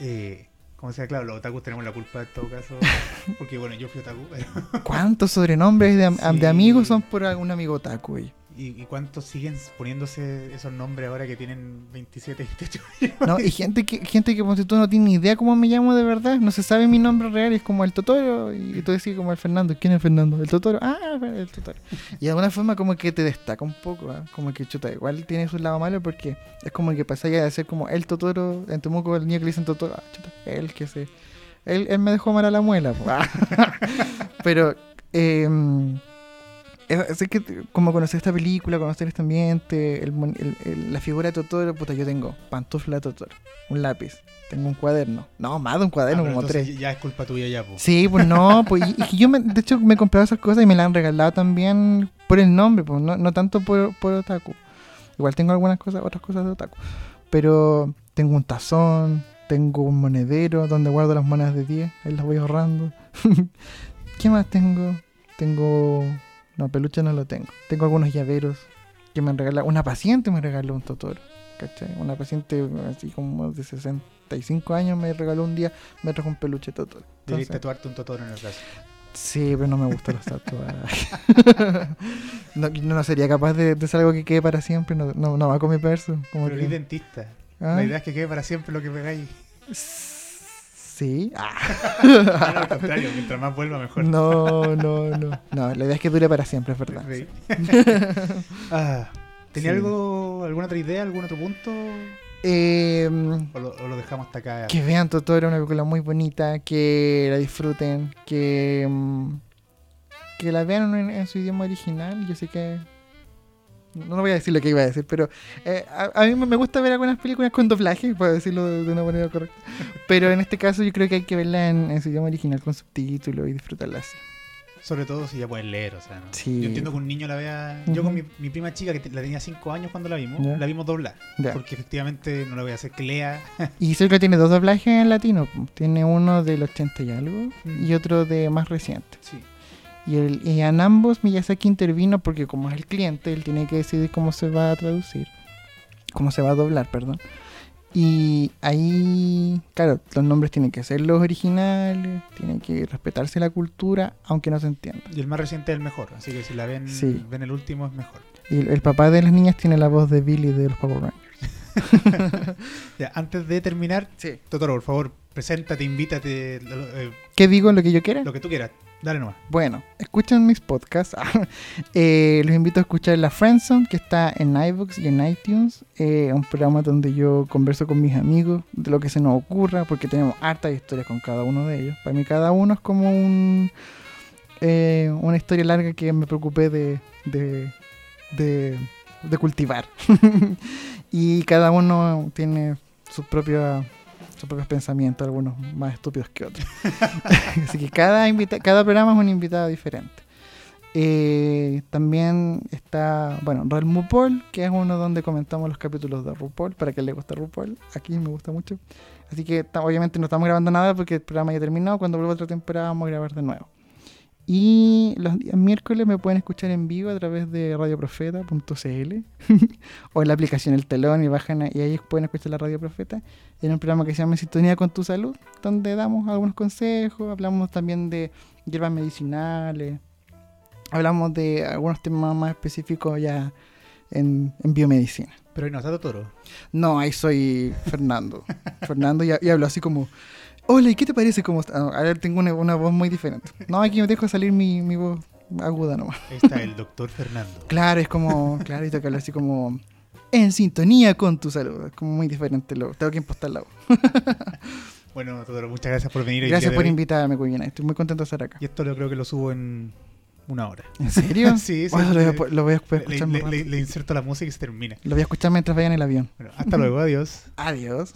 Eh, como sea, claro, los otakus tenemos la culpa en todo caso. Porque bueno, yo fui otaku, pero. ¿Cuántos sobrenombres de, am- Sí. de amigos son por algún amigo otaku? güey? ¿Y, y cuántos siguen poniéndose esos nombres ahora que tienen 27, 28 años? No, y gente que, gente que ponte tú no tiene ni idea cómo me llamo de verdad, no se sabe mi nombre real, es como el Totoro, y tú decís como el Fernando, ¿quién es Fernando? El Totoro, ah, el Totoro. Y de alguna forma como que te destaca un poco, ¿ah? como que chuta, igual tiene su lado malo porque es como que pasáis a ser como el Totoro, en Temuco el niño que le dicen Totoro, ah, chuta, él que se... Él, él me dejó mal a la muela, pero... Eh, es que como conocer esta película, conocer este ambiente, el el- el- la figura de Totoro, puta, yo tengo pantufla de Totoro, un lápiz, tengo un cuaderno. No, más de un Ah, cuaderno, pero como tres. Ya es culpa tuya ya, po. Sí, pues no, pues y, yo me- de hecho me he comprado esas cosas y me las han regalado también por el nombre, pues no, no tanto por, por otaku. Igual tengo algunas cosas, otras cosas de otaku. Pero tengo un tazón, tengo un monedero donde guardo las monedas de 10, ahí las voy ahorrando. ¿Qué más tengo? Tengo... No, peluche no lo tengo. Tengo algunos llaveros que me han regalado. Una paciente me regaló un Totoro. ¿Cachai? Una paciente así como de 65 años me regaló un día, me trajo un peluche Totoro. Entonces- tatuarte un totoro en el brazo. Sí, pero no me gustan los tatuajes. no, no sería capaz de, de hacer algo que quede para siempre. No, no, no va con mi perso. Como Pero que- dentista. ¿Ah? La idea es que quede para siempre lo que pegáis. Sí. Ah. No, al contrario, mientras más vuelva, mejor. No, no, no. No, la idea es que dure para siempre, es verdad. Sí. Ah, ¿Tenía Sí. algo, alguna otra idea, algún otro punto? Eh, ¿O lo, o lo dejamos hasta acá? que vean Totoro, una película muy bonita, que la disfruten, que, mm, que la vean en, en su idioma original. Yo sé que no voy a decir lo que iba a decir, pero eh, a, a mí me gusta ver algunas películas con doblaje, para decirlo de, de una manera correcta. Pero en este caso yo creo que hay que verla en, en su idioma original con subtítulos y disfrutarla así. Sobre todo si ya pueden leer, o sea, ¿no? Sí. Yo entiendo que un niño la vea... Yo con mi, mi prima chica, que la tenía 5 años cuando la vimos, la vimos doblar. Porque efectivamente no la voy a hacer que lea. Y que tiene dos doblajes en latino. Tiene uno del 80 y algo Mm. y otro de más reciente. Sí. Y, el, y en ambos Miyazaki intervino porque como es el cliente, él tiene que decidir cómo se va a traducir. Cómo se va a doblar, perdón. Y ahí, claro, los nombres tienen que ser los originales, tiene que respetarse la cultura, aunque no se entienda. Y el más reciente es el mejor, así que si la ven, Sí. ven el último es mejor. Y el, el papá de las niñas tiene la voz de Billy de los Power Rangers. Ya, antes de terminar, Sí. Totoro, por favor, preséntate, invítate, eh, ¿Qué digo? ¿Lo que yo quiera? lo que tú quieras. Dale nomás. Bueno, escuchan mis podcasts. Eh, los invito a escuchar La Friendzone, que está en iVoox y en iTunes. Eh, un programa donde yo converso con mis amigos de lo que se nos ocurra, porque tenemos hartas historias con cada uno de ellos. Para mí cada uno es como un eh, una historia larga que me preocupé de, de, de, de cultivar. y cada uno tiene sus propios sus propios pensamientos, algunos más estúpidos que otros. Así que cada, invita cada programa es un invitado diferente. Eh, también está, bueno, Real RuPaul, que es uno donde comentamos los capítulos de RuPaul, para que le guste RuPaul. Aquí me gusta mucho. Así que obviamente no estamos grabando nada porque el programa ya terminó. Cuando vuelva otra temporada vamos a grabar de nuevo. Y los días miércoles me pueden escuchar en vivo a través de radioprofeta.cl o en la aplicación El Telón y bajan y ahí pueden escuchar la Radio Profeta en un programa que se llama En Sintonía con tu Salud, donde damos algunos consejos, hablamos también de hierbas medicinales, hablamos de algunos temas más específicos ya en, en biomedicina. Pero hoy no está Totoro. No, ahí soy Fernando. Fernando y, y hablo así como, hola, ¿y qué te parece? Como, a ver, tengo una, una voz muy diferente. No, aquí me dejo salir mi, mi voz aguda nomás. Ahí está el doctor Fernando. Claro, es como, claro, y hablar así como, en sintonía con tu salud. Es como muy diferente, lo, tengo que impostar la voz. Bueno, Totoro, muchas gracias por venir. Gracias por invitarme, Cuyena. Estoy muy contento de estar acá. Y esto lo creo que lo subo en una hora. ¿En serio? Sí, sí. Lo, voy a, lo voy escuchar le- le- le inserto la música y se termina. Lo voy a escuchar mientras vaya en el avión. Bueno, hasta luego, adiós. Adiós.